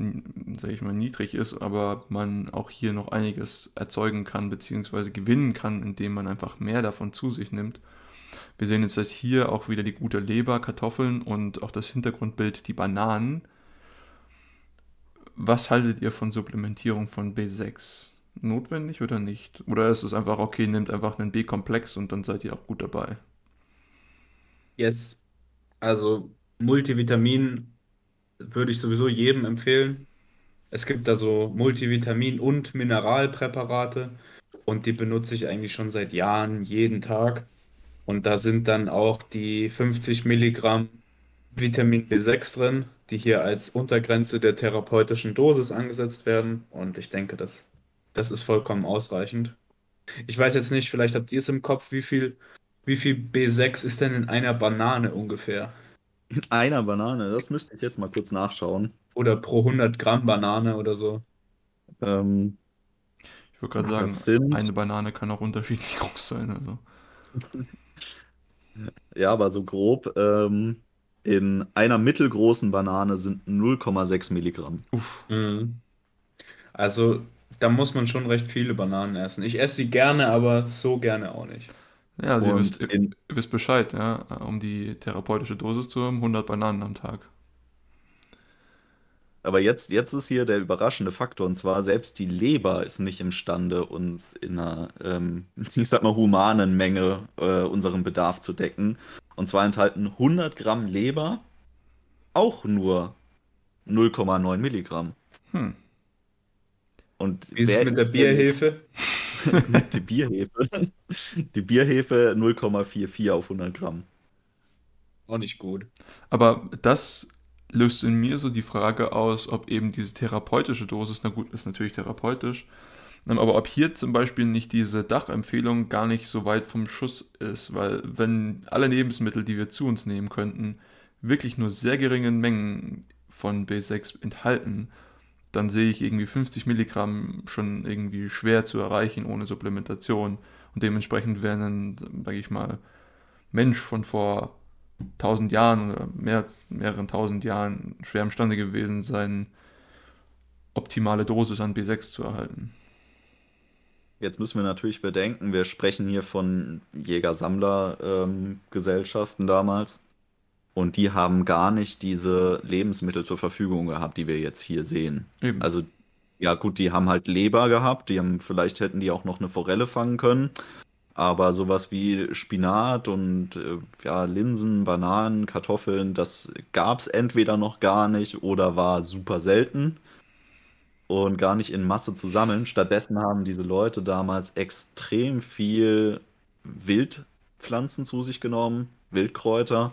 sag ich mal, niedrig ist, aber man auch hier noch einiges erzeugen kann, beziehungsweise gewinnen kann, indem man einfach mehr davon zu sich nimmt. Wir sehen jetzt halt hier auch wieder die gute Leber, Kartoffeln und auch das Hintergrundbild, die Bananen was haltet ihr von Supplementierung von B6? Notwendig oder nicht? Oder ist es einfach, okay, nehmt einfach einen B-Komplex und dann seid ihr auch gut dabei? Yes. Also Multivitamin würde ich sowieso jedem empfehlen. Es gibt da so Multivitamin- und Mineralpräparate und die benutze ich eigentlich schon seit Jahren jeden Tag. Und da sind dann auch die 50 Milligramm Vitamin B6 drin, die hier als Untergrenze der therapeutischen Dosis angesetzt werden. Und ich denke, das, das ist vollkommen ausreichend. Ich weiß jetzt nicht, vielleicht habt ihr es im Kopf, wie viel, wie viel B6 ist denn in einer Banane ungefähr? In einer Banane? Das müsste ich jetzt mal kurz nachschauen. Oder pro 100 Gramm Banane oder so. Ähm, ich würde gerade sagen, sind... eine Banane kann auch unterschiedlich groß sein. Also. ja, aber so grob. Ähm, in einer mittelgroßen Banane sind 0,6 Milligramm. Uff. Mhm. Also da muss man schon recht viele Bananen essen. Ich esse sie gerne, aber so gerne auch nicht. Ja, also ihr wisst, ihr wisst Bescheid, ja, um die therapeutische Dosis zu haben, 100 Bananen am Tag. Aber jetzt, jetzt ist hier der überraschende Faktor, und zwar selbst die Leber ist nicht imstande, uns in einer, ähm, ich sag mal, humanen Menge äh, unseren Bedarf zu decken. Und zwar enthalten 100 Gramm Leber auch nur 0,9 Milligramm. Hm. Und Wie ist es mit der Bierhefe? die Bierhefe. Die Bierhefe 0,44 auf 100 Gramm. Auch nicht gut. Aber das löst in mir so die Frage aus, ob eben diese therapeutische Dosis, na gut, ist natürlich therapeutisch, aber ob hier zum Beispiel nicht diese Dachempfehlung gar nicht so weit vom Schuss ist, weil wenn alle Lebensmittel, die wir zu uns nehmen könnten, wirklich nur sehr geringen Mengen von B6 enthalten, dann sehe ich irgendwie 50 Milligramm schon irgendwie schwer zu erreichen ohne Supplementation. Und dementsprechend wäre ein, sage ich mal, Mensch von vor 1000 Jahren oder mehr, mehreren tausend Jahren schwer imstande gewesen sein, optimale Dosis an B6 zu erhalten. Jetzt müssen wir natürlich bedenken, wir sprechen hier von Jäger-Sammler-Gesellschaften ähm, damals. Und die haben gar nicht diese Lebensmittel zur Verfügung gehabt, die wir jetzt hier sehen. Eben. Also, ja, gut, die haben halt Leber gehabt, die haben, vielleicht hätten die auch noch eine Forelle fangen können. Aber sowas wie Spinat und äh, ja, Linsen, Bananen, Kartoffeln, das gab es entweder noch gar nicht oder war super selten und gar nicht in Masse zu sammeln. Stattdessen haben diese Leute damals extrem viel Wildpflanzen zu sich genommen, Wildkräuter.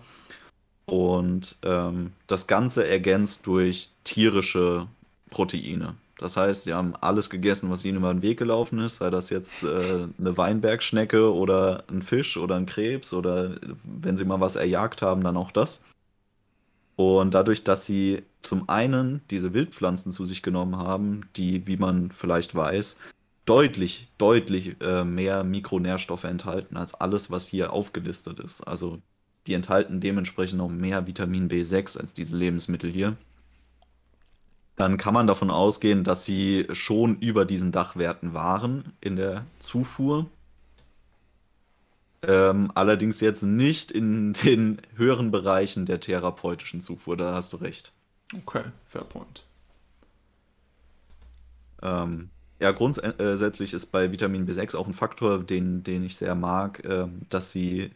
Und ähm, das Ganze ergänzt durch tierische Proteine. Das heißt, sie haben alles gegessen, was ihnen über den Weg gelaufen ist, sei das jetzt äh, eine Weinbergschnecke oder ein Fisch oder ein Krebs oder wenn sie mal was erjagt haben, dann auch das. Und dadurch, dass sie zum einen diese Wildpflanzen zu sich genommen haben, die, wie man vielleicht weiß, deutlich, deutlich äh, mehr Mikronährstoffe enthalten als alles, was hier aufgelistet ist. Also die enthalten dementsprechend noch mehr Vitamin B6 als diese Lebensmittel hier. Dann kann man davon ausgehen, dass sie schon über diesen Dachwerten waren in der Zufuhr. Ähm, allerdings jetzt nicht in den höheren Bereichen der therapeutischen Zufuhr, da hast du recht. Okay, fair point. Ähm, ja, grundsätzlich ist bei Vitamin B6 auch ein Faktor, den, den ich sehr mag, äh, dass sie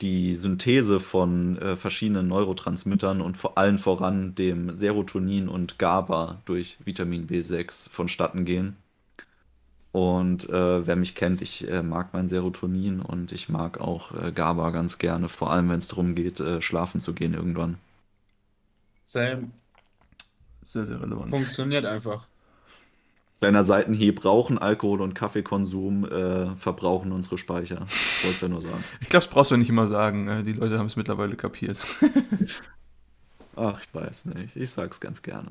die Synthese von äh, verschiedenen Neurotransmittern und vor allen voran dem Serotonin und GABA durch Vitamin B6 vonstatten gehen. Und äh, wer mich kennt, ich äh, mag mein Serotonin und ich mag auch äh, GABA ganz gerne, vor allem wenn es darum geht, äh, schlafen zu gehen irgendwann. Same. Sehr, sehr relevant. Funktioniert einfach. Kleiner Seitenhieb, Rauchen, Alkohol und Kaffeekonsum äh, verbrauchen unsere Speicher. Wollte es ja nur sagen. Ich glaube, das brauchst du nicht immer sagen. äh, Die Leute haben es mittlerweile kapiert. Ach, ich weiß nicht. Ich sag's ganz gerne.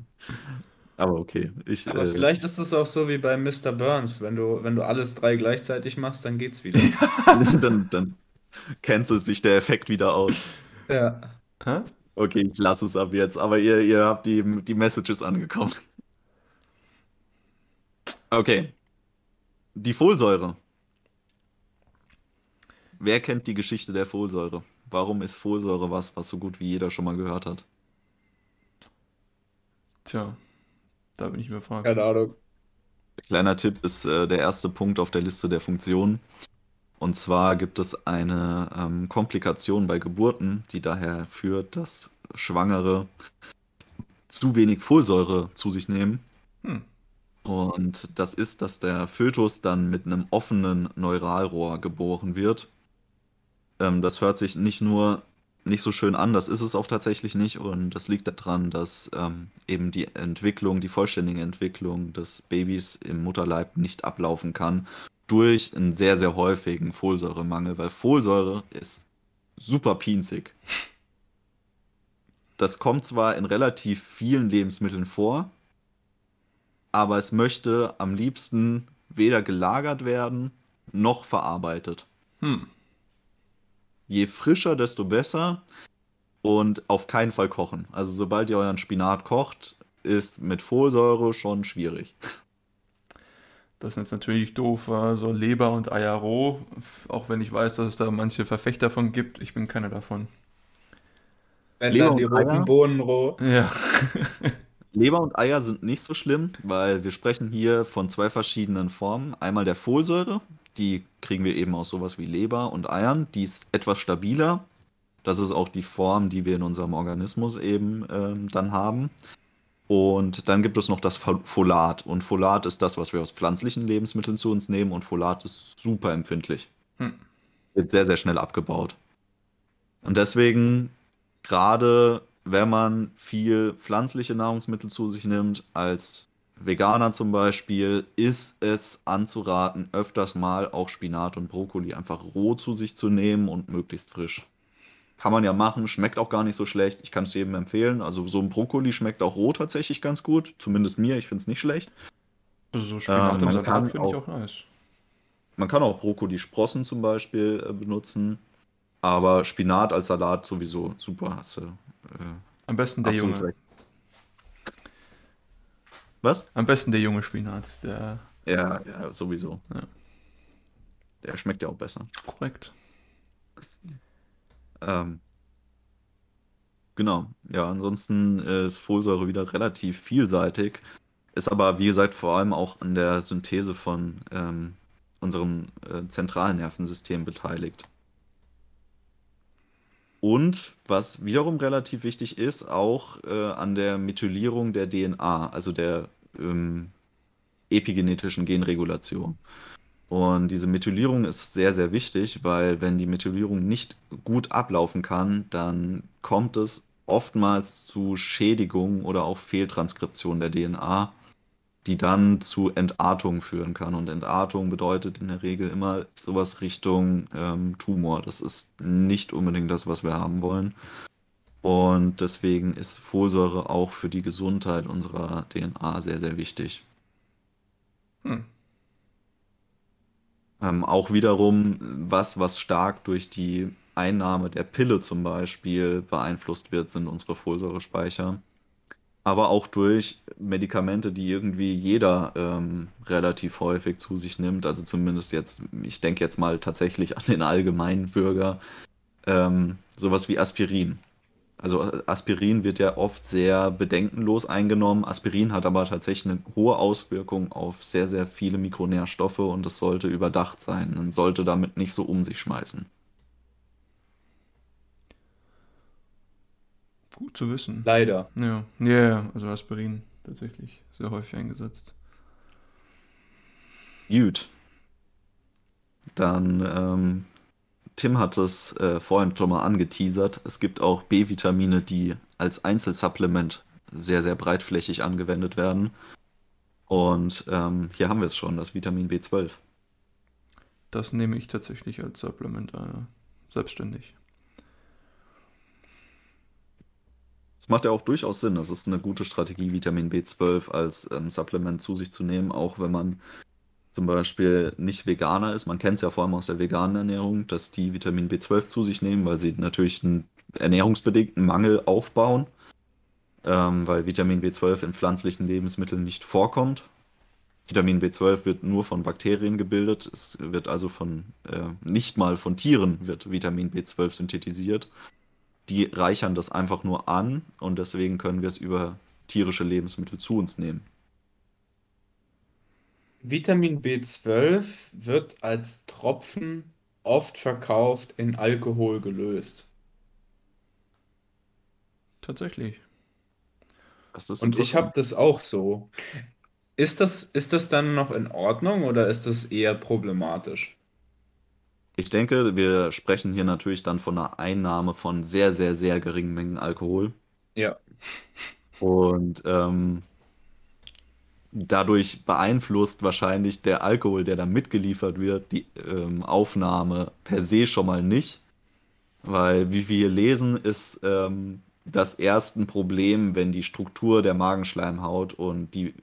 Aber okay. Ich, Aber äh, vielleicht ist es auch so wie bei Mr. Burns. Wenn du, wenn du alles drei gleichzeitig machst, dann geht's wieder. dann, dann cancelt sich der Effekt wieder aus. Ja. Hä? Okay, ich lasse es ab jetzt. Aber ihr, ihr habt die, die Messages angekommen. Okay. Die Folsäure. Wer kennt die Geschichte der Folsäure? Warum ist Folsäure was, was so gut wie jeder schon mal gehört hat? Tja, da bin ich überfragt. Keine Ahnung. Kleiner Tipp ist äh, der erste Punkt auf der Liste der Funktionen. Und zwar gibt es eine ähm, Komplikation bei Geburten, die daher führt, dass Schwangere zu wenig Folsäure zu sich nehmen. Hm. Und das ist, dass der Fötus dann mit einem offenen Neuralrohr geboren wird. Ähm, das hört sich nicht nur nicht so schön an, das ist es auch tatsächlich nicht. Und das liegt daran, dass ähm, eben die Entwicklung, die vollständige Entwicklung des Babys im Mutterleib nicht ablaufen kann durch einen sehr, sehr häufigen Folsäuremangel, weil Folsäure ist super pinzig. Das kommt zwar in relativ vielen Lebensmitteln vor, aber es möchte am liebsten weder gelagert werden noch verarbeitet. Hm. Je frischer, desto besser und auf keinen Fall kochen. Also sobald ihr euren Spinat kocht, ist mit Folsäure schon schwierig. Das ist jetzt natürlich doof, äh, so Leber und Eier roh, auch wenn ich weiß, dass es da manche Verfechter von gibt. Ich bin keiner davon. Wenn Leber dann die und roten Eier? Bohnen roh. Ja. Leber und Eier sind nicht so schlimm, weil wir sprechen hier von zwei verschiedenen Formen. Einmal der Folsäure, die kriegen wir eben aus sowas wie Leber und Eiern. Die ist etwas stabiler. Das ist auch die Form, die wir in unserem Organismus eben ähm, dann haben. Und dann gibt es noch das Fol- Folat. Und Folat ist das, was wir aus pflanzlichen Lebensmitteln zu uns nehmen. Und Folat ist super empfindlich. Hm. Wird sehr, sehr schnell abgebaut. Und deswegen, gerade wenn man viel pflanzliche Nahrungsmittel zu sich nimmt, als Veganer zum Beispiel, ist es anzuraten, öfters mal auch Spinat und Brokkoli einfach roh zu sich zu nehmen und möglichst frisch. Kann man ja machen, schmeckt auch gar nicht so schlecht. Ich kann es jedem empfehlen. Also so ein Brokkoli schmeckt auch roh tatsächlich ganz gut. Zumindest mir, ich finde es nicht schlecht. Also so Spinat im man Salat finde ich auch- nice. Man kann auch Brokkoli-Sprossen zum Beispiel äh, benutzen. Aber Spinat als Salat sowieso super. Hast du äh, Am besten der Junge. recht. Was? Am besten der junge Spinat. Der Ja, ja, sowieso. Ja. Der schmeckt ja auch besser. korrekt. Ähm, genau. Ja, ansonsten ist Folsäure wieder relativ vielseitig. Ist aber, wie gesagt, vor allem auch an der Synthese von ähm, unserem äh, zentralen Nervensystem beteiligt. Und was wiederum relativ wichtig ist, auch äh, an der Methylierung der DNA, also der ähm, epigenetischen Genregulation. Und diese Methylierung ist sehr, sehr wichtig, weil wenn die Methylierung nicht gut ablaufen kann, dann kommt es oftmals zu Schädigungen oder auch Fehltranskription der DNA, die dann zu Entartung führen kann. Und Entartung bedeutet in der Regel immer sowas Richtung ähm, Tumor. Das ist nicht unbedingt das, was wir haben wollen. Und deswegen ist Folsäure auch für die Gesundheit unserer DNA sehr, sehr wichtig. Hm. Ähm, auch wiederum was, was stark durch die Einnahme der Pille zum Beispiel beeinflusst wird, sind unsere Folsäurespeicher. Aber auch durch Medikamente, die irgendwie jeder ähm, relativ häufig zu sich nimmt. Also zumindest jetzt, ich denke jetzt mal tatsächlich an den allgemeinen Bürger. Ähm, sowas wie Aspirin. Also Aspirin wird ja oft sehr bedenkenlos eingenommen. Aspirin hat aber tatsächlich eine hohe Auswirkung auf sehr, sehr viele Mikronährstoffe und es sollte überdacht sein. Man sollte damit nicht so um sich schmeißen. Gut zu wissen. Leider. Ja, ja, also Aspirin tatsächlich sehr häufig eingesetzt. Gut. Dann, ähm, Tim hat es äh, vorhin schon mal angeteasert. Es gibt auch B-Vitamine, die als Einzelsupplement sehr, sehr breitflächig angewendet werden. Und ähm, hier haben wir es schon, das Vitamin B12. Das nehme ich tatsächlich als Supplement äh, selbstständig. Macht ja auch durchaus Sinn. Das ist eine gute Strategie, Vitamin B12 als ähm, Supplement zu sich zu nehmen, auch wenn man zum Beispiel nicht Veganer ist. Man kennt es ja vor allem aus der veganen Ernährung, dass die Vitamin B12 zu sich nehmen, weil sie natürlich einen ernährungsbedingten Mangel aufbauen, ähm, weil Vitamin B12 in pflanzlichen Lebensmitteln nicht vorkommt. Vitamin B12 wird nur von Bakterien gebildet. Es wird also von äh, nicht mal von Tieren wird Vitamin B12 synthetisiert die reichern das einfach nur an und deswegen können wir es über tierische Lebensmittel zu uns nehmen. Vitamin B12 wird als Tropfen oft verkauft in Alkohol gelöst. Tatsächlich. Und ich habe das auch so. Ist das, ist das dann noch in Ordnung oder ist das eher problematisch? Ich denke, wir sprechen hier natürlich dann von einer Einnahme von sehr, sehr, sehr geringen Mengen Alkohol. Ja. Und ähm, dadurch beeinflusst wahrscheinlich der Alkohol, der da mitgeliefert wird, die ähm, Aufnahme per se schon mal nicht. Weil, wie wir hier lesen, ist ähm, das erst ein Problem, wenn die Struktur der Magenschleimhaut und die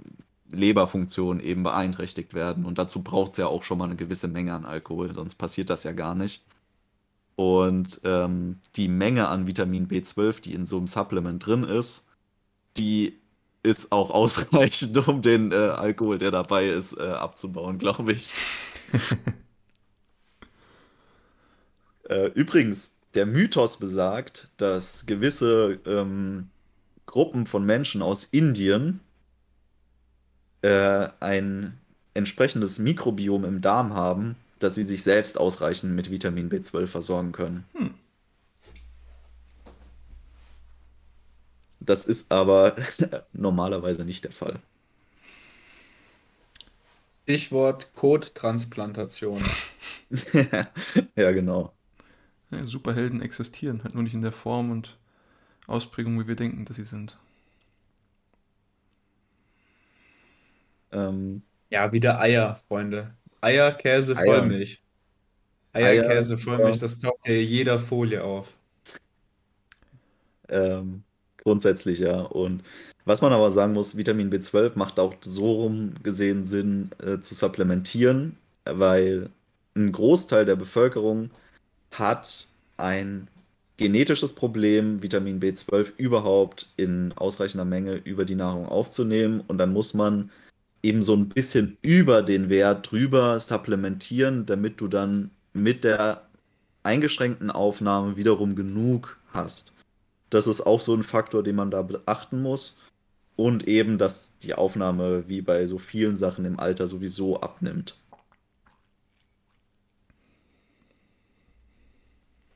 Leberfunktion eben beeinträchtigt werden. Und dazu braucht es ja auch schon mal eine gewisse Menge an Alkohol, sonst passiert das ja gar nicht. Und ähm, die Menge an Vitamin B12, die in so einem Supplement drin ist, die ist auch ausreichend, um den äh, Alkohol, der dabei ist, äh, abzubauen, glaube ich. äh, übrigens, der Mythos besagt, dass gewisse ähm, Gruppen von Menschen aus Indien äh, ein entsprechendes Mikrobiom im Darm haben, dass sie sich selbst ausreichend mit Vitamin B12 versorgen können. Hm. Das ist aber normalerweise nicht der Fall. Stichwort Kottransplantation. ja, genau. Ja, Superhelden existieren halt nur nicht in der Form und Ausprägung, wie wir denken, dass sie sind. Ähm, ja, wieder Eier, Freunde. Eier, Käse, Eier. Vollmilch. Eier, Eier Käse, Vollmilch, ja. das taucht ja jeder Folie auf. Ähm, grundsätzlich ja. Und was man aber sagen muss, Vitamin B12 macht auch so rum gesehen Sinn äh, zu supplementieren, weil ein Großteil der Bevölkerung hat ein genetisches Problem, Vitamin B12 überhaupt in ausreichender Menge über die Nahrung aufzunehmen. Und dann muss man eben so ein bisschen über den Wert drüber supplementieren, damit du dann mit der eingeschränkten Aufnahme wiederum genug hast. Das ist auch so ein Faktor, den man da beachten muss. Und eben, dass die Aufnahme wie bei so vielen Sachen im Alter sowieso abnimmt.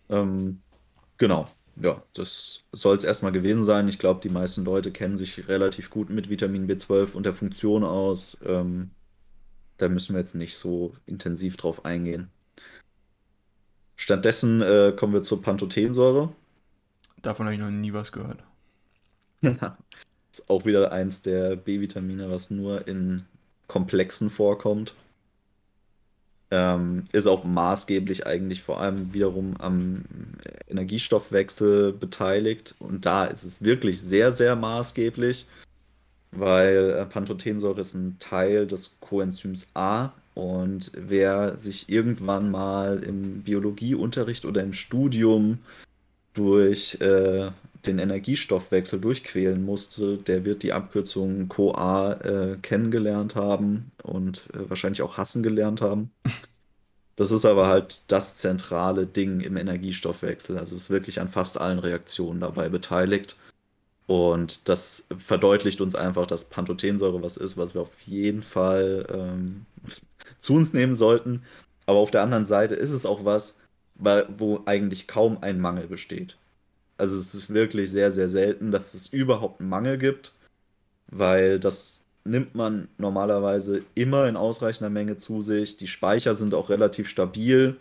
Ähm, genau ja, das soll es erstmal gewesen sein. Ich glaube, die meisten Leute kennen sich relativ gut mit Vitamin B12 und der Funktion aus. Ähm, da müssen wir jetzt nicht so intensiv drauf eingehen. Stattdessen äh, kommen wir zur Pantothensäure. Davon habe ich noch nie was gehört. ist auch wieder eins der B-Vitamine, was nur in Komplexen vorkommt. Ähm, ist auch maßgeblich eigentlich vor allem wiederum am Energiestoffwechsel beteiligt. Und da ist es wirklich sehr, sehr maßgeblich, weil äh, Pantothensäure ist ein Teil des Coenzyms A. Und wer sich irgendwann mal im Biologieunterricht oder im Studium durch äh, den Energiestoffwechsel durchquälen musste, der wird die Abkürzung CoA äh, kennengelernt haben und äh, wahrscheinlich auch hassen gelernt haben. Das ist aber halt das zentrale Ding im Energiestoffwechsel. Also es ist wirklich an fast allen Reaktionen dabei beteiligt. Und das verdeutlicht uns einfach, dass Pantothensäure was ist, was wir auf jeden Fall ähm, zu uns nehmen sollten. Aber auf der anderen Seite ist es auch was, wo eigentlich kaum ein Mangel besteht. Also es ist wirklich sehr, sehr selten, dass es überhaupt einen Mangel gibt, weil das nimmt man normalerweise immer in ausreichender Menge zu sich. Die Speicher sind auch relativ stabil.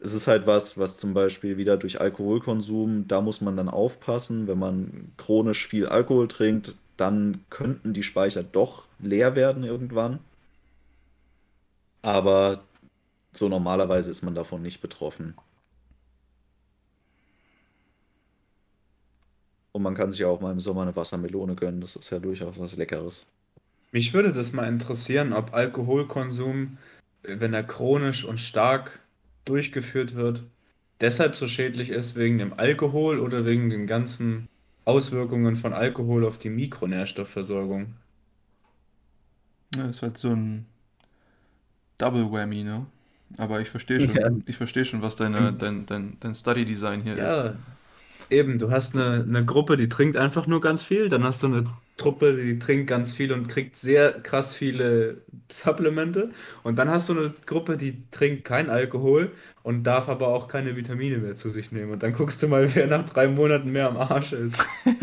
Es ist halt was, was zum Beispiel wieder durch Alkoholkonsum, da muss man dann aufpassen, wenn man chronisch viel Alkohol trinkt, dann könnten die Speicher doch leer werden irgendwann. Aber so normalerweise ist man davon nicht betroffen. Und man kann sich ja auch mal im Sommer eine Wassermelone gönnen. Das ist ja durchaus was Leckeres. Mich würde das mal interessieren, ob Alkoholkonsum, wenn er chronisch und stark durchgeführt wird, deshalb so schädlich ist wegen dem Alkohol oder wegen den ganzen Auswirkungen von Alkohol auf die Mikronährstoffversorgung. Ja, das ist halt so ein Double Whammy, ne? Aber ich verstehe schon, ja. ich verstehe schon, was deine, dein, dein, dein Study Design hier ja, ist. Eben, du hast eine, eine Gruppe, die trinkt einfach nur ganz viel, dann hast du eine Truppe, die trinkt ganz viel und kriegt sehr krass viele Supplemente und dann hast du eine Gruppe, die trinkt kein Alkohol und darf aber auch keine Vitamine mehr zu sich nehmen und dann guckst du mal, wer nach drei Monaten mehr am Arsch ist.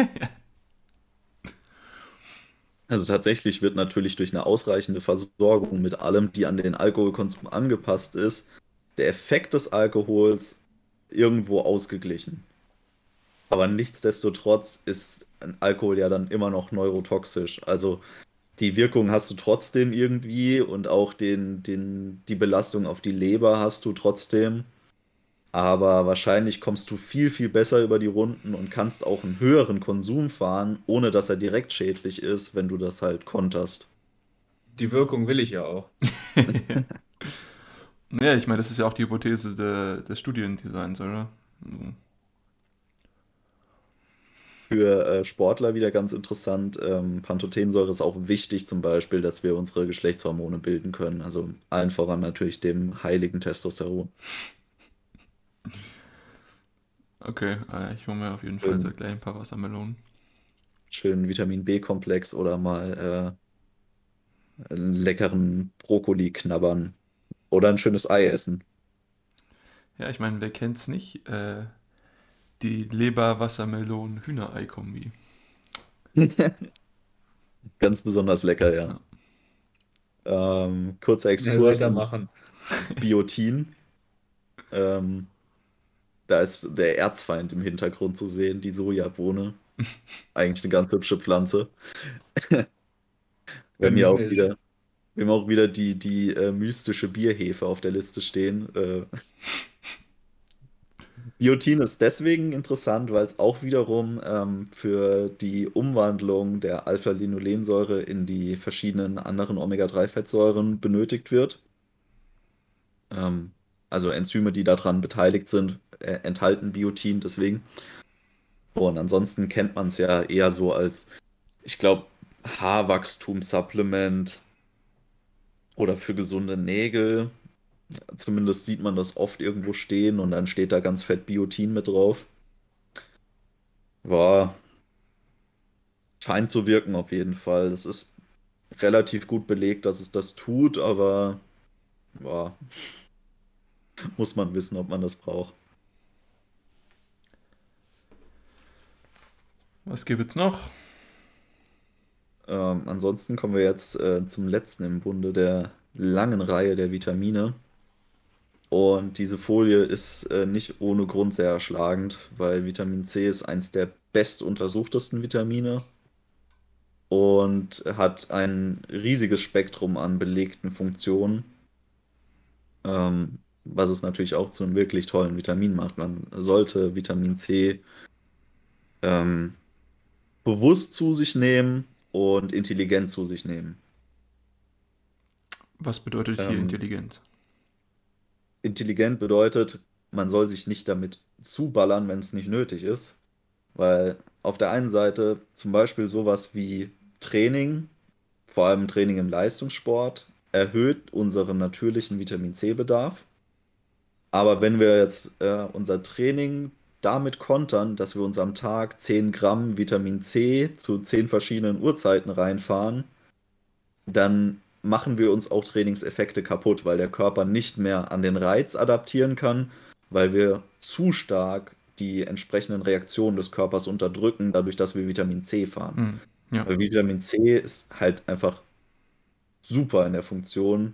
Also tatsächlich wird natürlich durch eine ausreichende Versorgung mit allem, die an den Alkoholkonsum angepasst ist, der Effekt des Alkohols irgendwo ausgeglichen. Aber nichtsdestotrotz ist Alkohol ja dann immer noch neurotoxisch. Also die Wirkung hast du trotzdem irgendwie und auch den, den, die Belastung auf die Leber hast du trotzdem. Aber wahrscheinlich kommst du viel, viel besser über die Runden und kannst auch einen höheren Konsum fahren, ohne dass er direkt schädlich ist, wenn du das halt konterst. Die Wirkung will ich ja auch. ja, ich meine, das ist ja auch die Hypothese de, des Studiendesigns, oder? Für äh, Sportler wieder ganz interessant. Ähm, Pantothensäure ist auch wichtig, zum Beispiel, dass wir unsere Geschlechtshormone bilden können. Also allen voran natürlich dem heiligen Testosteron. Okay, äh, ich hole mir auf jeden Fall gleich ein paar Wassermelonen. Schön Vitamin B-Komplex oder mal äh, einen leckeren Brokkoli knabbern. Oder ein schönes Ei essen. Ja, ich meine, wer kennt's nicht? Äh, die Leber-Wassermelonen-Hühnerei-Kombi. Ganz besonders lecker, ja. ja. Ähm, kurzer Exkurs. Ja, machen. Biotin. ähm, da ist der Erzfeind im Hintergrund zu sehen, die Sojabohne. Eigentlich eine ganz hübsche Pflanze. wir haben ja auch wieder, wir haben auch wieder die, die äh, mystische Bierhefe auf der Liste stehen. Äh, Biotin ist deswegen interessant, weil es auch wiederum ähm, für die Umwandlung der Alpha-Linolensäure in die verschiedenen anderen Omega-3-Fettsäuren benötigt wird. Ähm, also Enzyme, die daran beteiligt sind, äh, enthalten Biotin deswegen. Und ansonsten kennt man es ja eher so als, ich glaube, Haarwachstum-Supplement oder für gesunde Nägel. Zumindest sieht man das oft irgendwo stehen und dann steht da ganz fett Biotin mit drauf. War. Scheint zu wirken auf jeden Fall. Es ist relativ gut belegt, dass es das tut, aber war. Muss man wissen, ob man das braucht. Was gibt es noch? Ähm, ansonsten kommen wir jetzt äh, zum letzten im Bunde der langen Reihe der Vitamine. Und diese Folie ist äh, nicht ohne Grund sehr erschlagend, weil Vitamin C ist eines der bestuntersuchtesten Vitamine und hat ein riesiges Spektrum an belegten Funktionen, ähm, was es natürlich auch zu einem wirklich tollen Vitamin macht. Man sollte Vitamin C ähm, bewusst zu sich nehmen und intelligent zu sich nehmen. Was bedeutet hier ähm, intelligent? Intelligent bedeutet, man soll sich nicht damit zuballern, wenn es nicht nötig ist. Weil auf der einen Seite zum Beispiel sowas wie Training, vor allem Training im Leistungssport, erhöht unseren natürlichen Vitamin C-Bedarf. Aber wenn wir jetzt äh, unser Training damit kontern, dass wir uns am Tag 10 Gramm Vitamin C zu 10 verschiedenen Uhrzeiten reinfahren, dann machen wir uns auch Trainingseffekte kaputt, weil der Körper nicht mehr an den Reiz adaptieren kann, weil wir zu stark die entsprechenden Reaktionen des Körpers unterdrücken, dadurch, dass wir Vitamin C fahren. Mhm, ja. Weil Vitamin C ist halt einfach super in der Funktion,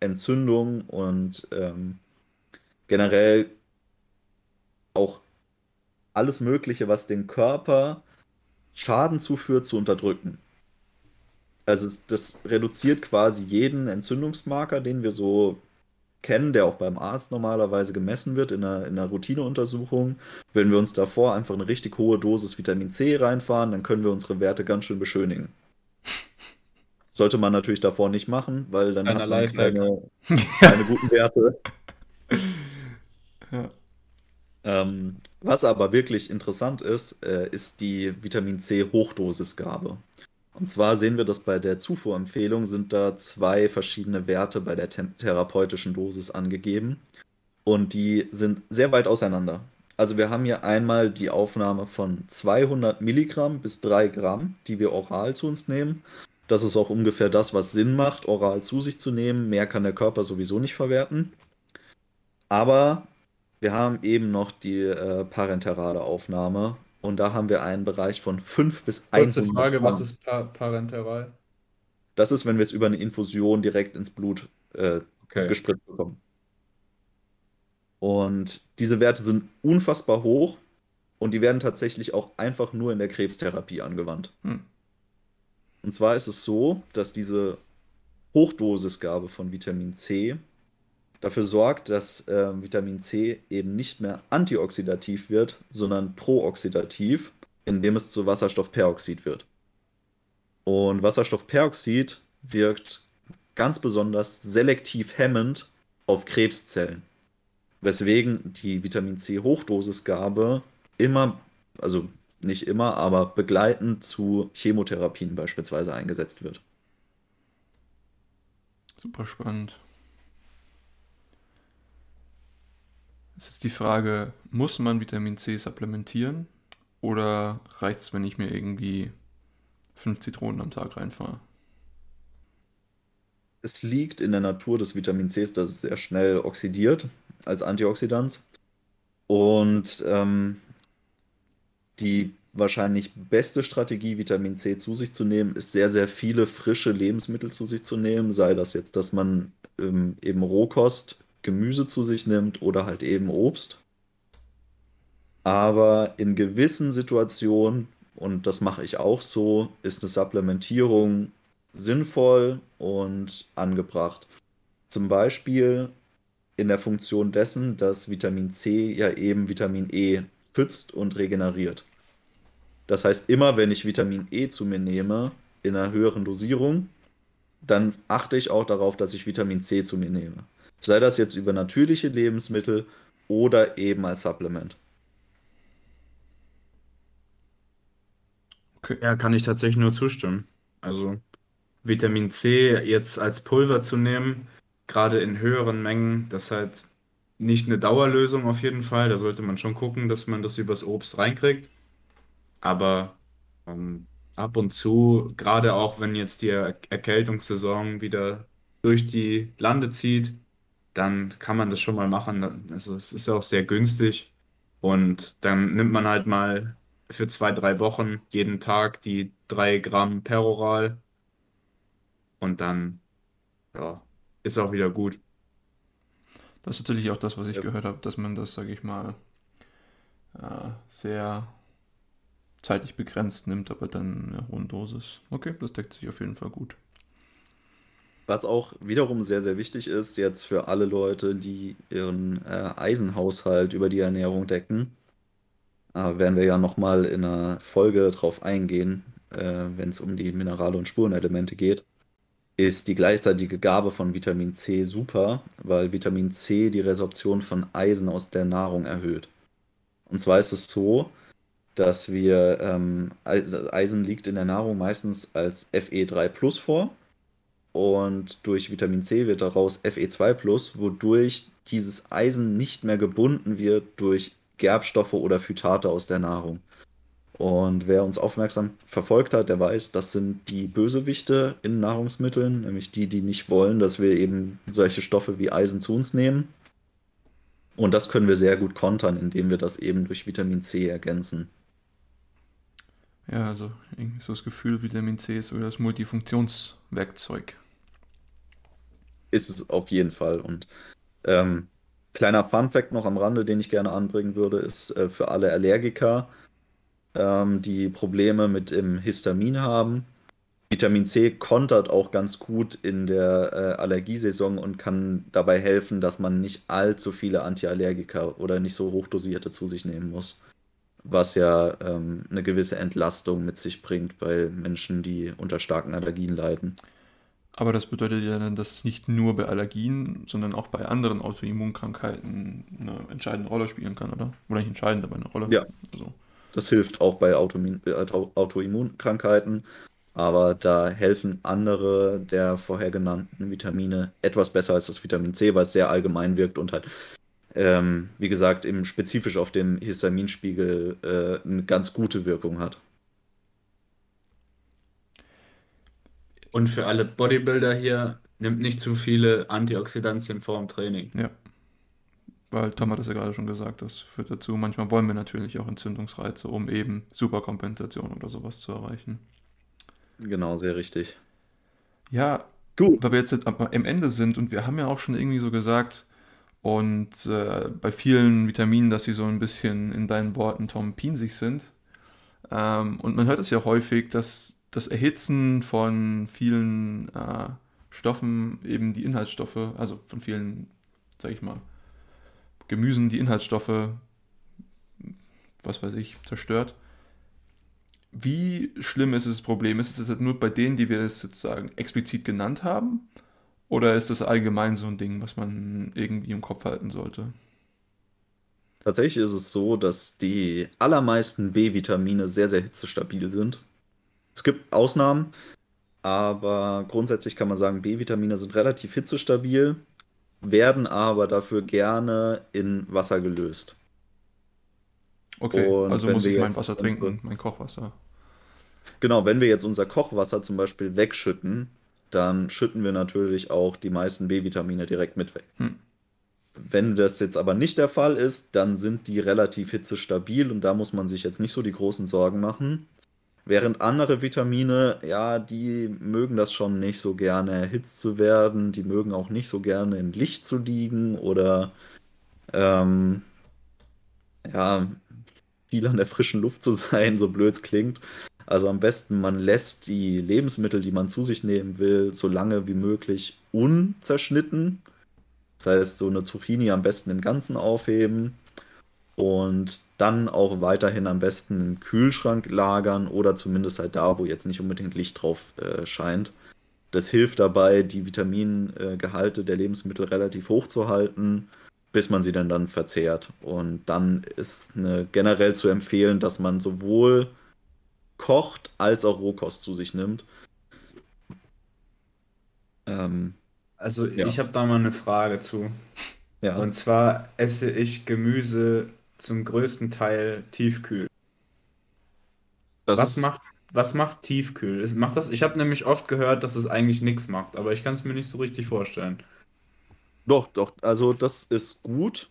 Entzündung und ähm, generell auch alles Mögliche, was dem Körper Schaden zuführt, zu unterdrücken. Also das reduziert quasi jeden Entzündungsmarker, den wir so kennen, der auch beim Arzt normalerweise gemessen wird in einer, in einer Routineuntersuchung. Wenn wir uns davor einfach eine richtig hohe Dosis Vitamin C reinfahren, dann können wir unsere Werte ganz schön beschönigen. Sollte man natürlich davor nicht machen, weil dann Kleiner hat man keine, keine guten Werte. Ja. Ähm, was aber wirklich interessant ist, äh, ist die Vitamin C Hochdosisgabe. Und zwar sehen wir, dass bei der Zufuhrempfehlung sind da zwei verschiedene Werte bei der therapeutischen Dosis angegeben. Und die sind sehr weit auseinander. Also wir haben hier einmal die Aufnahme von 200 Milligramm bis 3 Gramm, die wir oral zu uns nehmen. Das ist auch ungefähr das, was Sinn macht, oral zu sich zu nehmen. Mehr kann der Körper sowieso nicht verwerten. Aber wir haben eben noch die äh, parenterale Aufnahme und da haben wir einen Bereich von 5 bis 100 Kurze Frage, was ist pa parenteral? Das ist, wenn wir es über eine Infusion direkt ins Blut äh, okay. gespritzt bekommen. Und diese Werte sind unfassbar hoch und die werden tatsächlich auch einfach nur in der Krebstherapie angewandt. Hm. Und zwar ist es so, dass diese Hochdosisgabe von Vitamin C dafür sorgt, dass äh, Vitamin C eben nicht mehr antioxidativ wird, sondern prooxidativ, indem es zu Wasserstoffperoxid wird. Und Wasserstoffperoxid wirkt ganz besonders selektiv hemmend auf Krebszellen, weswegen die Vitamin C Hochdosisgabe immer, also nicht immer, aber begleitend zu Chemotherapien beispielsweise eingesetzt wird. Super spannend. Es ist die Frage, muss man Vitamin C supplementieren oder reicht es, wenn ich mir irgendwie fünf Zitronen am Tag reinfahre? Es liegt in der Natur des Vitamin Cs, dass es sehr schnell oxidiert als Antioxidant. Und ähm, die wahrscheinlich beste Strategie, Vitamin C zu sich zu nehmen, ist sehr, sehr viele frische Lebensmittel zu sich zu nehmen. Sei das jetzt, dass man ähm, eben Rohkost Gemüse zu sich nimmt oder halt eben Obst. Aber in gewissen Situationen, und das mache ich auch so, ist eine Supplementierung sinnvoll und angebracht. Zum Beispiel in der Funktion dessen, dass Vitamin C ja eben Vitamin E schützt und regeneriert. Das heißt, immer wenn ich Vitamin E zu mir nehme, in einer höheren Dosierung, dann achte ich auch darauf, dass ich Vitamin C zu mir nehme. Sei das jetzt über natürliche Lebensmittel oder eben als Supplement. Ja, kann ich tatsächlich nur zustimmen. Also Vitamin C jetzt als Pulver zu nehmen, gerade in höheren Mengen, das ist halt nicht eine Dauerlösung auf jeden Fall. Da sollte man schon gucken, dass man das übers Obst reinkriegt. Aber ähm, ab und zu, gerade auch wenn jetzt die Erkältungssaison wieder durch die Lande zieht, dann kann man das schon mal machen. Also es ist auch sehr günstig. Und dann nimmt man halt mal für zwei, drei Wochen jeden Tag die drei Gramm Peroral. Und dann ja, ist auch wieder gut. Das ist natürlich auch das, was ich ja. gehört habe, dass man das, sage ich mal, äh, sehr zeitlich begrenzt nimmt, aber dann in einer hohen Dosis. Okay, das deckt sich auf jeden Fall gut. Was auch wiederum sehr, sehr wichtig ist, jetzt für alle Leute, die ihren äh, Eisenhaushalt über die Ernährung decken, äh, werden wir ja nochmal in einer Folge drauf eingehen, äh, wenn es um die Minerale und Spurenelemente geht, ist die gleichzeitige Gabe von Vitamin C super, weil Vitamin C die Resorption von Eisen aus der Nahrung erhöht. Und zwar ist es so, dass wir ähm, Eisen liegt in der Nahrung meistens als Fe3 Plus vor und durch Vitamin C wird daraus Fe2 Plus, wodurch dieses Eisen nicht mehr gebunden wird durch Gerbstoffe oder Phytate aus der Nahrung. Und wer uns aufmerksam verfolgt hat, der weiß, das sind die Bösewichte in Nahrungsmitteln, nämlich die, die nicht wollen, dass wir eben solche Stoffe wie Eisen zu uns nehmen. Und das können wir sehr gut kontern, indem wir das eben durch Vitamin C ergänzen. Ja, also irgendwie so das Gefühl, Vitamin C ist so das Multifunktionswerkzeug. Ist es auf jeden Fall. Und ähm, kleiner Fun-Fact noch am Rande, den ich gerne anbringen würde, ist äh, für alle Allergiker, ähm, die Probleme mit dem Histamin haben. Vitamin C kontert auch ganz gut in der äh, Allergiesaison und kann dabei helfen, dass man nicht allzu viele Antiallergika oder nicht so hochdosierte zu sich nehmen muss. Was ja ähm, eine gewisse Entlastung mit sich bringt bei Menschen, die unter starken Allergien leiden. Aber das bedeutet ja dann, dass es nicht nur bei Allergien, sondern auch bei anderen Autoimmunkrankheiten eine entscheidende Rolle spielen kann, oder? Oder nicht entscheidend, aber eine Rolle. Ja. Also. Das hilft auch bei äh, Autoimmunkrankheiten, aber da helfen andere der vorher genannten Vitamine etwas besser als das Vitamin C, weil es sehr allgemein wirkt und halt, ähm, wie gesagt, eben spezifisch auf dem Histaminspiegel äh, eine ganz gute Wirkung hat. Und für alle Bodybuilder hier, nimmt nicht zu viele Antioxidantien vor dem Training. Ja. Weil Tom hat es ja gerade schon gesagt, das führt dazu, manchmal wollen wir natürlich auch Entzündungsreize, um eben Superkompensation oder sowas zu erreichen. Genau, sehr richtig. Ja, gut. Weil wir jetzt am Ende sind und wir haben ja auch schon irgendwie so gesagt, und äh, bei vielen Vitaminen, dass sie so ein bisschen in deinen Worten, Tom, pinsig sind. Ähm, und man hört es ja häufig, dass das Erhitzen von vielen äh, Stoffen eben die Inhaltsstoffe, also von vielen, sag ich mal, Gemüsen die Inhaltsstoffe, was weiß ich, zerstört. Wie schlimm ist das Problem? Ist es nur bei denen, die wir es sozusagen explizit genannt haben? Oder ist das allgemein so ein Ding, was man irgendwie im Kopf halten sollte? Tatsächlich ist es so, dass die allermeisten B-Vitamine sehr, sehr hitzestabil sind. Es gibt Ausnahmen, aber grundsätzlich kann man sagen, B-Vitamine sind relativ hitzestabil werden aber dafür gerne in Wasser gelöst. Okay, Und also muss ich mein Wasser trinken, mein Kochwasser. Genau, wenn wir jetzt unser Kochwasser zum Beispiel wegschütten, dann schütten wir natürlich auch die meisten B-Vitamine direkt mit weg. Hm. Wenn das jetzt aber nicht der Fall ist, dann sind die relativ hitzestabil und da muss man sich jetzt nicht so die großen Sorgen machen. Während andere Vitamine, ja, die mögen das schon nicht so gerne erhitzt zu werden, die mögen auch nicht so gerne im Licht zu liegen oder ähm, ja, viel an der frischen Luft zu sein, so blöd es klingt. Also am besten, man lässt die Lebensmittel, die man zu sich nehmen will, so lange wie möglich unzerschnitten. Das heißt, so eine Zucchini am besten im Ganzen aufheben und dann auch weiterhin am besten im Kühlschrank lagern oder zumindest halt da, wo jetzt nicht unbedingt Licht drauf äh, scheint. Das hilft dabei, die Vitamingehalte der Lebensmittel relativ hoch zu halten, bis man sie dann, dann verzehrt. Und dann ist eine, generell zu empfehlen, dass man sowohl kocht als auch Rohkost zu sich nimmt. Ähm, also ja. ich habe da mal eine Frage zu. Ja. Und zwar esse ich Gemüse zum größten Teil tiefkühl. Das was, macht, was macht tiefkühl? Macht das, ich habe nämlich oft gehört, dass es eigentlich nichts macht, aber ich kann es mir nicht so richtig vorstellen. Doch, doch, also das ist gut,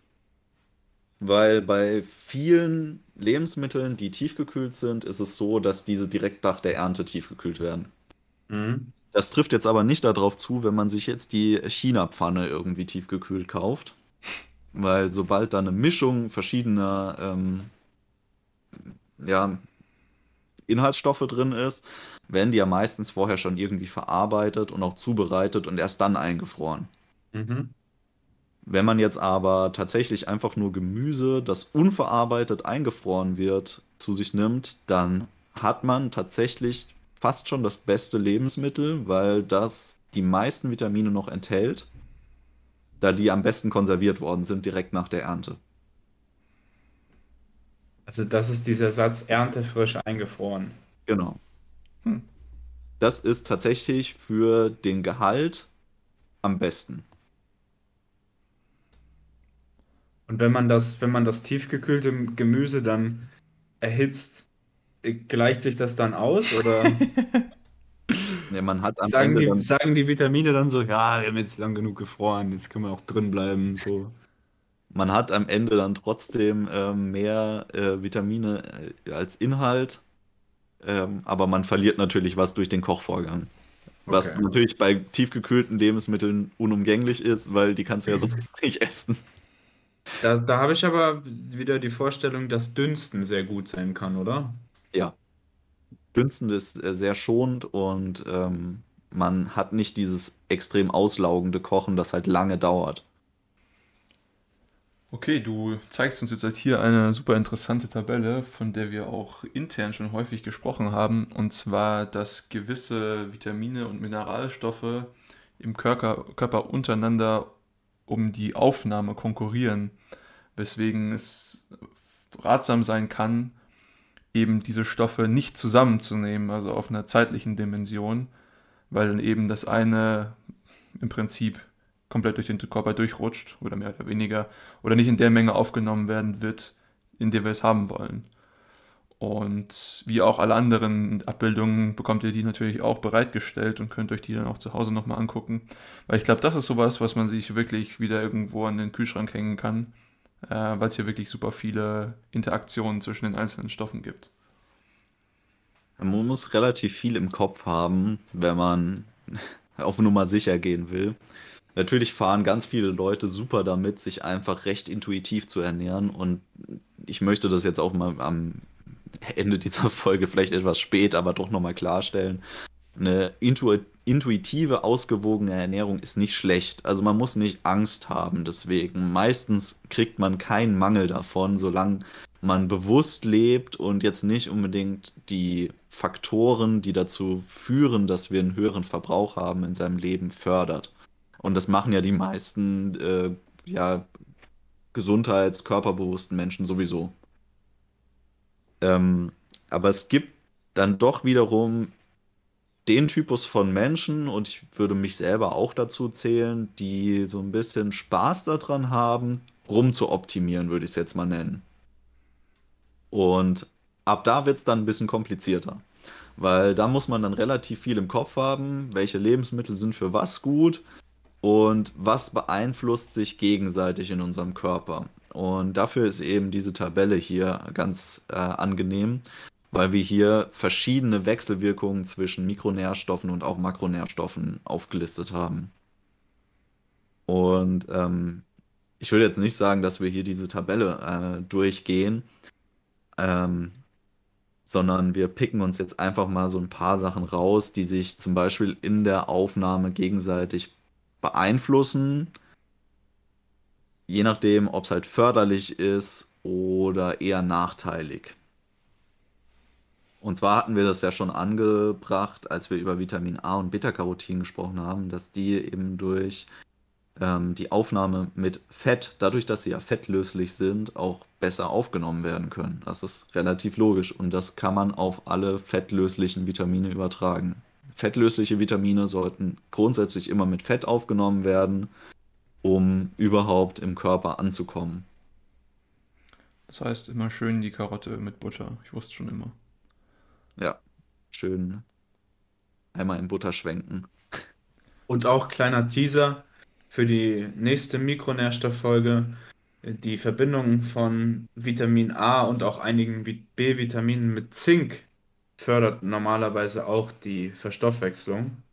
weil bei vielen Lebensmitteln, die tiefgekühlt sind, ist es so, dass diese direkt nach der Ernte tiefgekühlt werden. Mhm. Das trifft jetzt aber nicht darauf zu, wenn man sich jetzt die China-Pfanne irgendwie tiefgekühlt kauft. Weil sobald da eine Mischung verschiedener ähm, ja, Inhaltsstoffe drin ist, werden die ja meistens vorher schon irgendwie verarbeitet und auch zubereitet und erst dann eingefroren. Mhm. Wenn man jetzt aber tatsächlich einfach nur Gemüse, das unverarbeitet eingefroren wird, zu sich nimmt, dann hat man tatsächlich fast schon das beste Lebensmittel, weil das die meisten Vitamine noch enthält da die am besten konserviert worden sind direkt nach der Ernte. Also das ist dieser Satz erntefrisch eingefroren. Genau. Hm. Das ist tatsächlich für den Gehalt am besten. Und wenn man das, wenn man das tiefgekühlte Gemüse dann erhitzt, gleicht sich das dann aus oder ja, man hat am sagen, Ende die, dann... sagen die Vitamine dann so, ja, wir haben jetzt lang genug gefroren, jetzt können wir auch drin bleiben. So. Man hat am Ende dann trotzdem äh, mehr äh, Vitamine äh, als Inhalt, ähm, aber man verliert natürlich was durch den Kochvorgang. Was okay. natürlich bei tiefgekühlten Lebensmitteln unumgänglich ist, weil die kannst du ja so nicht essen. Da, da habe ich aber wieder die Vorstellung, dass Dünsten sehr gut sein kann, oder? Ja. Dünsten ist äh, sehr schonend und ähm, man hat nicht dieses extrem auslaugende Kochen, das halt lange dauert. Okay, du zeigst uns jetzt halt hier eine super interessante Tabelle, von der wir auch intern schon häufig gesprochen haben, und zwar, dass gewisse Vitamine und Mineralstoffe im Körper, Körper untereinander um die Aufnahme konkurrieren, weswegen es ratsam sein kann, eben diese Stoffe nicht zusammenzunehmen, also auf einer zeitlichen Dimension, weil dann eben das eine im Prinzip komplett durch den Körper durchrutscht oder mehr oder weniger oder nicht in der Menge aufgenommen werden wird, in der wir es haben wollen. Und wie auch alle anderen Abbildungen bekommt ihr die natürlich auch bereitgestellt und könnt euch die dann auch zu Hause nochmal angucken. Weil ich glaube, das ist sowas, was man sich wirklich wieder irgendwo an den Kühlschrank hängen kann, äh, weil es hier wirklich super viele Interaktionen zwischen den einzelnen Stoffen gibt. Man muss relativ viel im Kopf haben, wenn man auf Nummer sicher gehen will. Natürlich fahren ganz viele Leute super damit, sich einfach recht intuitiv zu ernähren. Und ich möchte das jetzt auch mal am Ende dieser Folge vielleicht etwas spät, aber doch nochmal klarstellen. Eine intu intuitive, ausgewogene Ernährung ist nicht schlecht. Also man muss nicht Angst haben deswegen. Meistens kriegt man keinen Mangel davon, solange man bewusst lebt und jetzt nicht unbedingt die Faktoren, die dazu führen, dass wir einen höheren Verbrauch haben in seinem Leben, fördert. Und das machen ja die meisten äh, ja, gesundheits-, körperbewussten Menschen sowieso. Ähm, aber es gibt dann doch wiederum den Typus von Menschen, und ich würde mich selber auch dazu zählen, die so ein bisschen Spaß daran haben, rum zu optimieren, würde ich es jetzt mal nennen. Und ab da wird es dann ein bisschen komplizierter. Weil da muss man dann relativ viel im Kopf haben, welche Lebensmittel sind für was gut und was beeinflusst sich gegenseitig in unserem Körper. Und dafür ist eben diese Tabelle hier ganz äh, angenehm, weil wir hier verschiedene Wechselwirkungen zwischen Mikronährstoffen und auch Makronährstoffen aufgelistet haben. Und ähm, ich will jetzt nicht sagen, dass wir hier diese Tabelle äh, durchgehen, ähm, sondern wir picken uns jetzt einfach mal so ein paar Sachen raus, die sich zum Beispiel in der Aufnahme gegenseitig beeinflussen, je nachdem, ob es halt förderlich ist oder eher nachteilig. Und zwar hatten wir das ja schon angebracht, als wir über Vitamin A und Beta-Carotin gesprochen haben, dass die eben durch ähm, die Aufnahme mit Fett, dadurch, dass sie ja fettlöslich sind, auch besser aufgenommen werden können. Das ist relativ logisch und das kann man auf alle fettlöslichen Vitamine übertragen. Fettlösliche Vitamine sollten grundsätzlich immer mit Fett aufgenommen werden, um überhaupt im Körper anzukommen. Das heißt immer schön die Karotte mit Butter. Ich wusste schon immer. Ja, schön einmal in Butter schwenken. Und auch kleiner Teaser für die nächste Mikronährstofffolge. Die Verbindung von Vitamin A und auch einigen B-Vitaminen mit Zink fördert normalerweise auch die Verstoffwechslung.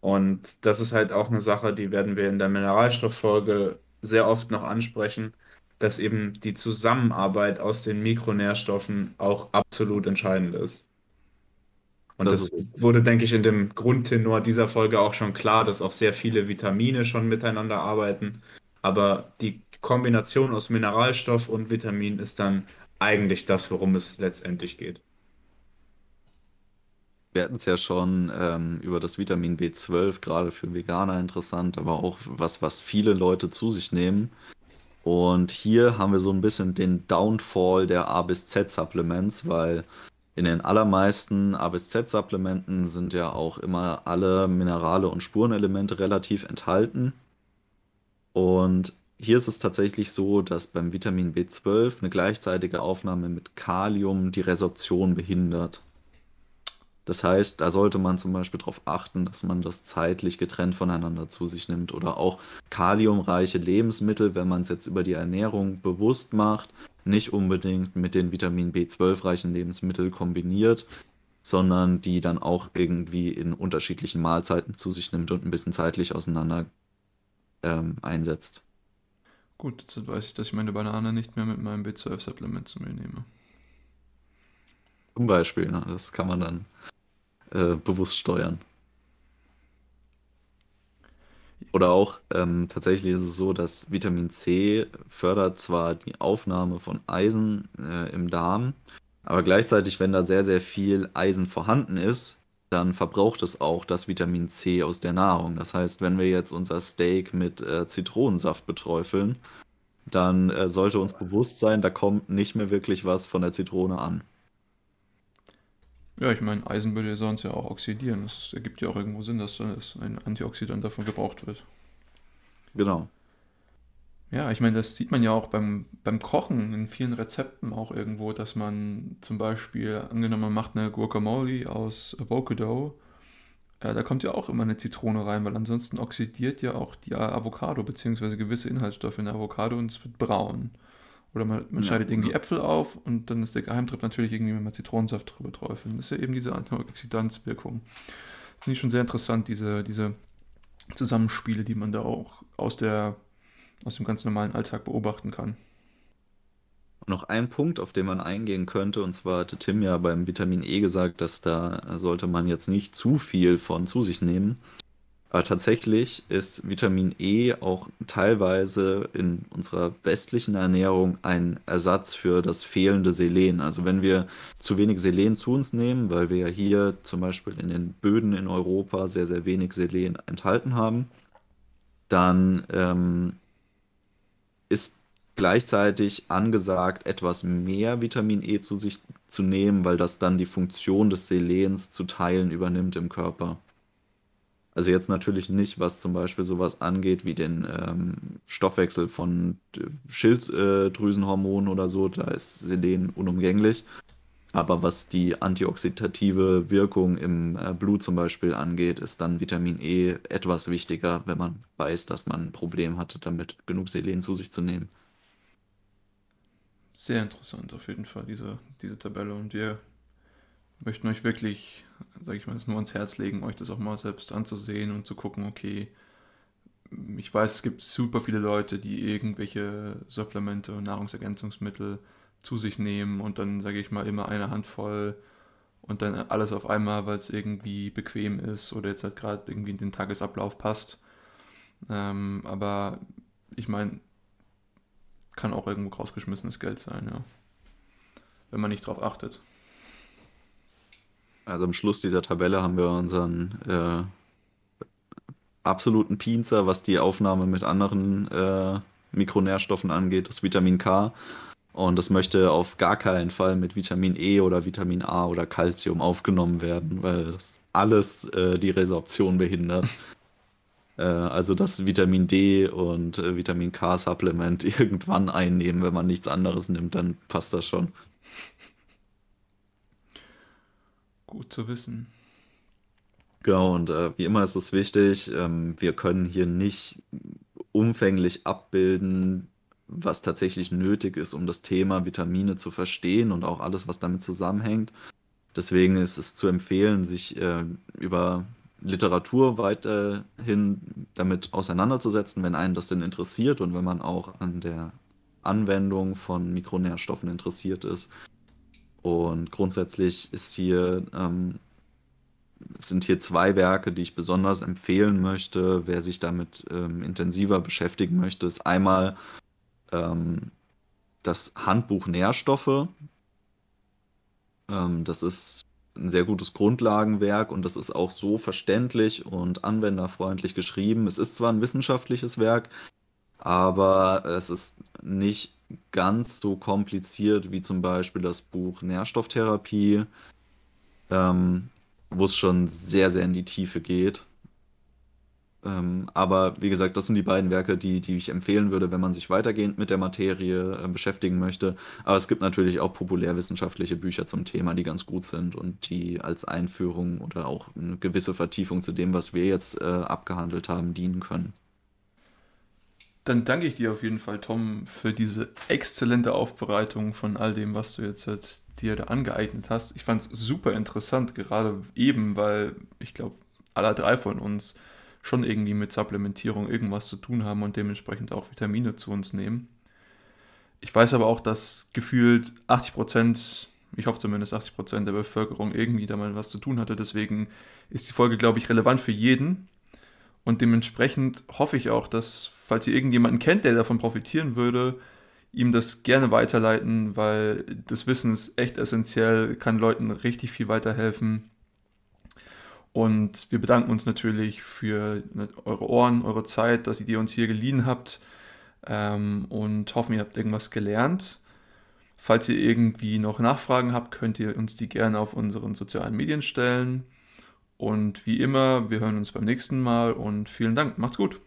Und das ist halt auch eine Sache, die werden wir in der Mineralstofffolge sehr oft noch ansprechen, dass eben die Zusammenarbeit aus den Mikronährstoffen auch absolut entscheidend ist. Und das, das wurde, denke ich, in dem Grundtenor dieser Folge auch schon klar, dass auch sehr viele Vitamine schon miteinander arbeiten. Aber die Kombination aus Mineralstoff und Vitamin ist dann eigentlich das, worum es letztendlich geht. Wir hatten es ja schon ähm, über das Vitamin B12, gerade für Veganer interessant, aber auch was, was viele Leute zu sich nehmen. Und hier haben wir so ein bisschen den Downfall der A bis Z Supplements, weil in den allermeisten A bis Z Supplementen sind ja auch immer alle Minerale und Spurenelemente relativ enthalten. Und hier ist es tatsächlich so, dass beim Vitamin B12 eine gleichzeitige Aufnahme mit Kalium die Resorption behindert. Das heißt, da sollte man zum Beispiel darauf achten, dass man das zeitlich getrennt voneinander zu sich nimmt. Oder auch kaliumreiche Lebensmittel, wenn man es jetzt über die Ernährung bewusst macht, nicht unbedingt mit den Vitamin B12-reichen Lebensmitteln kombiniert, sondern die dann auch irgendwie in unterschiedlichen Mahlzeiten zu sich nimmt und ein bisschen zeitlich auseinander ähm, einsetzt. Gut, jetzt weiß ich, dass ich meine Banane nicht mehr mit meinem B12-Supplement zu mir nehme. Zum Beispiel, ne? das kann man dann äh, bewusst steuern. Oder auch ähm, tatsächlich ist es so, dass Vitamin C fördert zwar die Aufnahme von Eisen äh, im Darm, aber gleichzeitig, wenn da sehr, sehr viel Eisen vorhanden ist, dann verbraucht es auch das Vitamin C aus der Nahrung. Das heißt, wenn wir jetzt unser Steak mit äh, Zitronensaft beträufeln, dann äh, sollte uns bewusst sein, da kommt nicht mehr wirklich was von der Zitrone an. Ja, ich meine, Eisen würde ja sonst ja auch oxidieren. Das ergibt ja auch irgendwo Sinn, dass ein Antioxidant davon gebraucht wird. Genau. Ja, ich meine, das sieht man ja auch beim, beim Kochen in vielen Rezepten auch irgendwo, dass man zum Beispiel, angenommen, man macht eine Guacamole aus Avocado, äh, da kommt ja auch immer eine Zitrone rein, weil ansonsten oxidiert ja auch die Avocado beziehungsweise gewisse Inhaltsstoffe in der Avocado und es wird braun. Oder man, man ja, schneidet irgendwie ja. Äpfel auf und dann ist der Geheimtritt natürlich irgendwie, wenn man Zitronensaft drüber träufeln. Das ist ja eben diese Antioxidanzwirkung. Finde ich schon sehr interessant, diese, diese Zusammenspiele, die man da auch aus, der, aus dem ganz normalen Alltag beobachten kann. noch ein Punkt, auf den man eingehen könnte, und zwar hatte Tim ja beim Vitamin E gesagt, dass da sollte man jetzt nicht zu viel von zu sich nehmen. Aber tatsächlich ist Vitamin E auch teilweise in unserer westlichen Ernährung ein Ersatz für das fehlende Selen. Also wenn wir zu wenig Selen zu uns nehmen, weil wir ja hier zum Beispiel in den Böden in Europa sehr, sehr wenig Selen enthalten haben, dann ähm, ist gleichzeitig angesagt, etwas mehr Vitamin E zu sich zu nehmen, weil das dann die Funktion des Selens zu teilen übernimmt im Körper. Also jetzt natürlich nicht, was zum Beispiel sowas angeht wie den ähm, Stoffwechsel von Schilddrüsenhormonen oder so, da ist Selen unumgänglich. Aber was die antioxidative Wirkung im äh, Blut zum Beispiel angeht, ist dann Vitamin E etwas wichtiger, wenn man weiß, dass man ein Problem hatte, damit genug Selen zu sich zu nehmen. Sehr interessant auf jeden Fall, diese, diese Tabelle. Und wir möchten euch wirklich, sage ich mal, es nur ans Herz legen, euch das auch mal selbst anzusehen und zu gucken, okay, ich weiß, es gibt super viele Leute, die irgendwelche Supplemente und Nahrungsergänzungsmittel zu sich nehmen und dann, sage ich mal, immer eine Handvoll und dann alles auf einmal, weil es irgendwie bequem ist oder jetzt halt gerade irgendwie in den Tagesablauf passt. Ähm, aber ich meine, kann auch irgendwo rausgeschmissenes Geld sein, ja. Wenn man nicht drauf achtet. Also am Schluss dieser Tabelle haben wir unseren äh, absoluten Pinzer, was die Aufnahme mit anderen äh, Mikronährstoffen angeht, das Vitamin K. Und das möchte auf gar keinen Fall mit Vitamin E oder Vitamin A oder Calcium aufgenommen werden, weil das alles äh, die Resorption behindert. äh, also das Vitamin D und äh, Vitamin K-Supplement irgendwann einnehmen, wenn man nichts anderes nimmt, dann passt das schon. Gut zu wissen. Genau, und äh, wie immer ist es wichtig, ähm, wir können hier nicht umfänglich abbilden, was tatsächlich nötig ist, um das Thema Vitamine zu verstehen und auch alles, was damit zusammenhängt. Deswegen ist es zu empfehlen, sich äh, über Literatur weiterhin damit auseinanderzusetzen, wenn einen das denn interessiert und wenn man auch an der Anwendung von Mikronährstoffen interessiert ist. Und grundsätzlich ist hier, ähm, sind hier zwei Werke, die ich besonders empfehlen möchte, wer sich damit ähm, intensiver beschäftigen möchte. Ist einmal ähm, das Handbuch Nährstoffe. Ähm, das ist ein sehr gutes Grundlagenwerk und das ist auch so verständlich und anwenderfreundlich geschrieben. Es ist zwar ein wissenschaftliches Werk, aber es ist nicht ganz so kompliziert wie zum Beispiel das Buch Nährstofftherapie, ähm, wo es schon sehr, sehr in die Tiefe geht. Ähm, aber wie gesagt, das sind die beiden Werke, die, die ich empfehlen würde, wenn man sich weitergehend mit der Materie äh, beschäftigen möchte. Aber es gibt natürlich auch populärwissenschaftliche Bücher zum Thema, die ganz gut sind und die als Einführung oder auch eine gewisse Vertiefung zu dem, was wir jetzt äh, abgehandelt haben, dienen können. Dann danke ich dir auf jeden Fall, Tom, für diese exzellente Aufbereitung von all dem, was du jetzt halt dir da angeeignet hast. Ich fand es super interessant, gerade eben, weil ich glaube, alle drei von uns schon irgendwie mit Supplementierung irgendwas zu tun haben und dementsprechend auch Vitamine zu uns nehmen. Ich weiß aber auch, dass gefühlt 80 Prozent, ich hoffe zumindest 80 Prozent der Bevölkerung irgendwie da mal was zu tun hatte. Deswegen ist die Folge, glaube ich, relevant für jeden. Und dementsprechend hoffe ich auch, dass, falls ihr irgendjemanden kennt, der davon profitieren würde, ihm das gerne weiterleiten, weil das Wissen ist echt essentiell, kann Leuten richtig viel weiterhelfen. Und wir bedanken uns natürlich für ne, eure Ohren, eure Zeit, dass ihr uns hier geliehen habt ähm, und hoffen, ihr habt irgendwas gelernt. Falls ihr irgendwie noch Nachfragen habt, könnt ihr uns die gerne auf unseren sozialen Medien stellen. Und wie immer, wir hören uns beim nächsten Mal und vielen Dank. Macht's gut.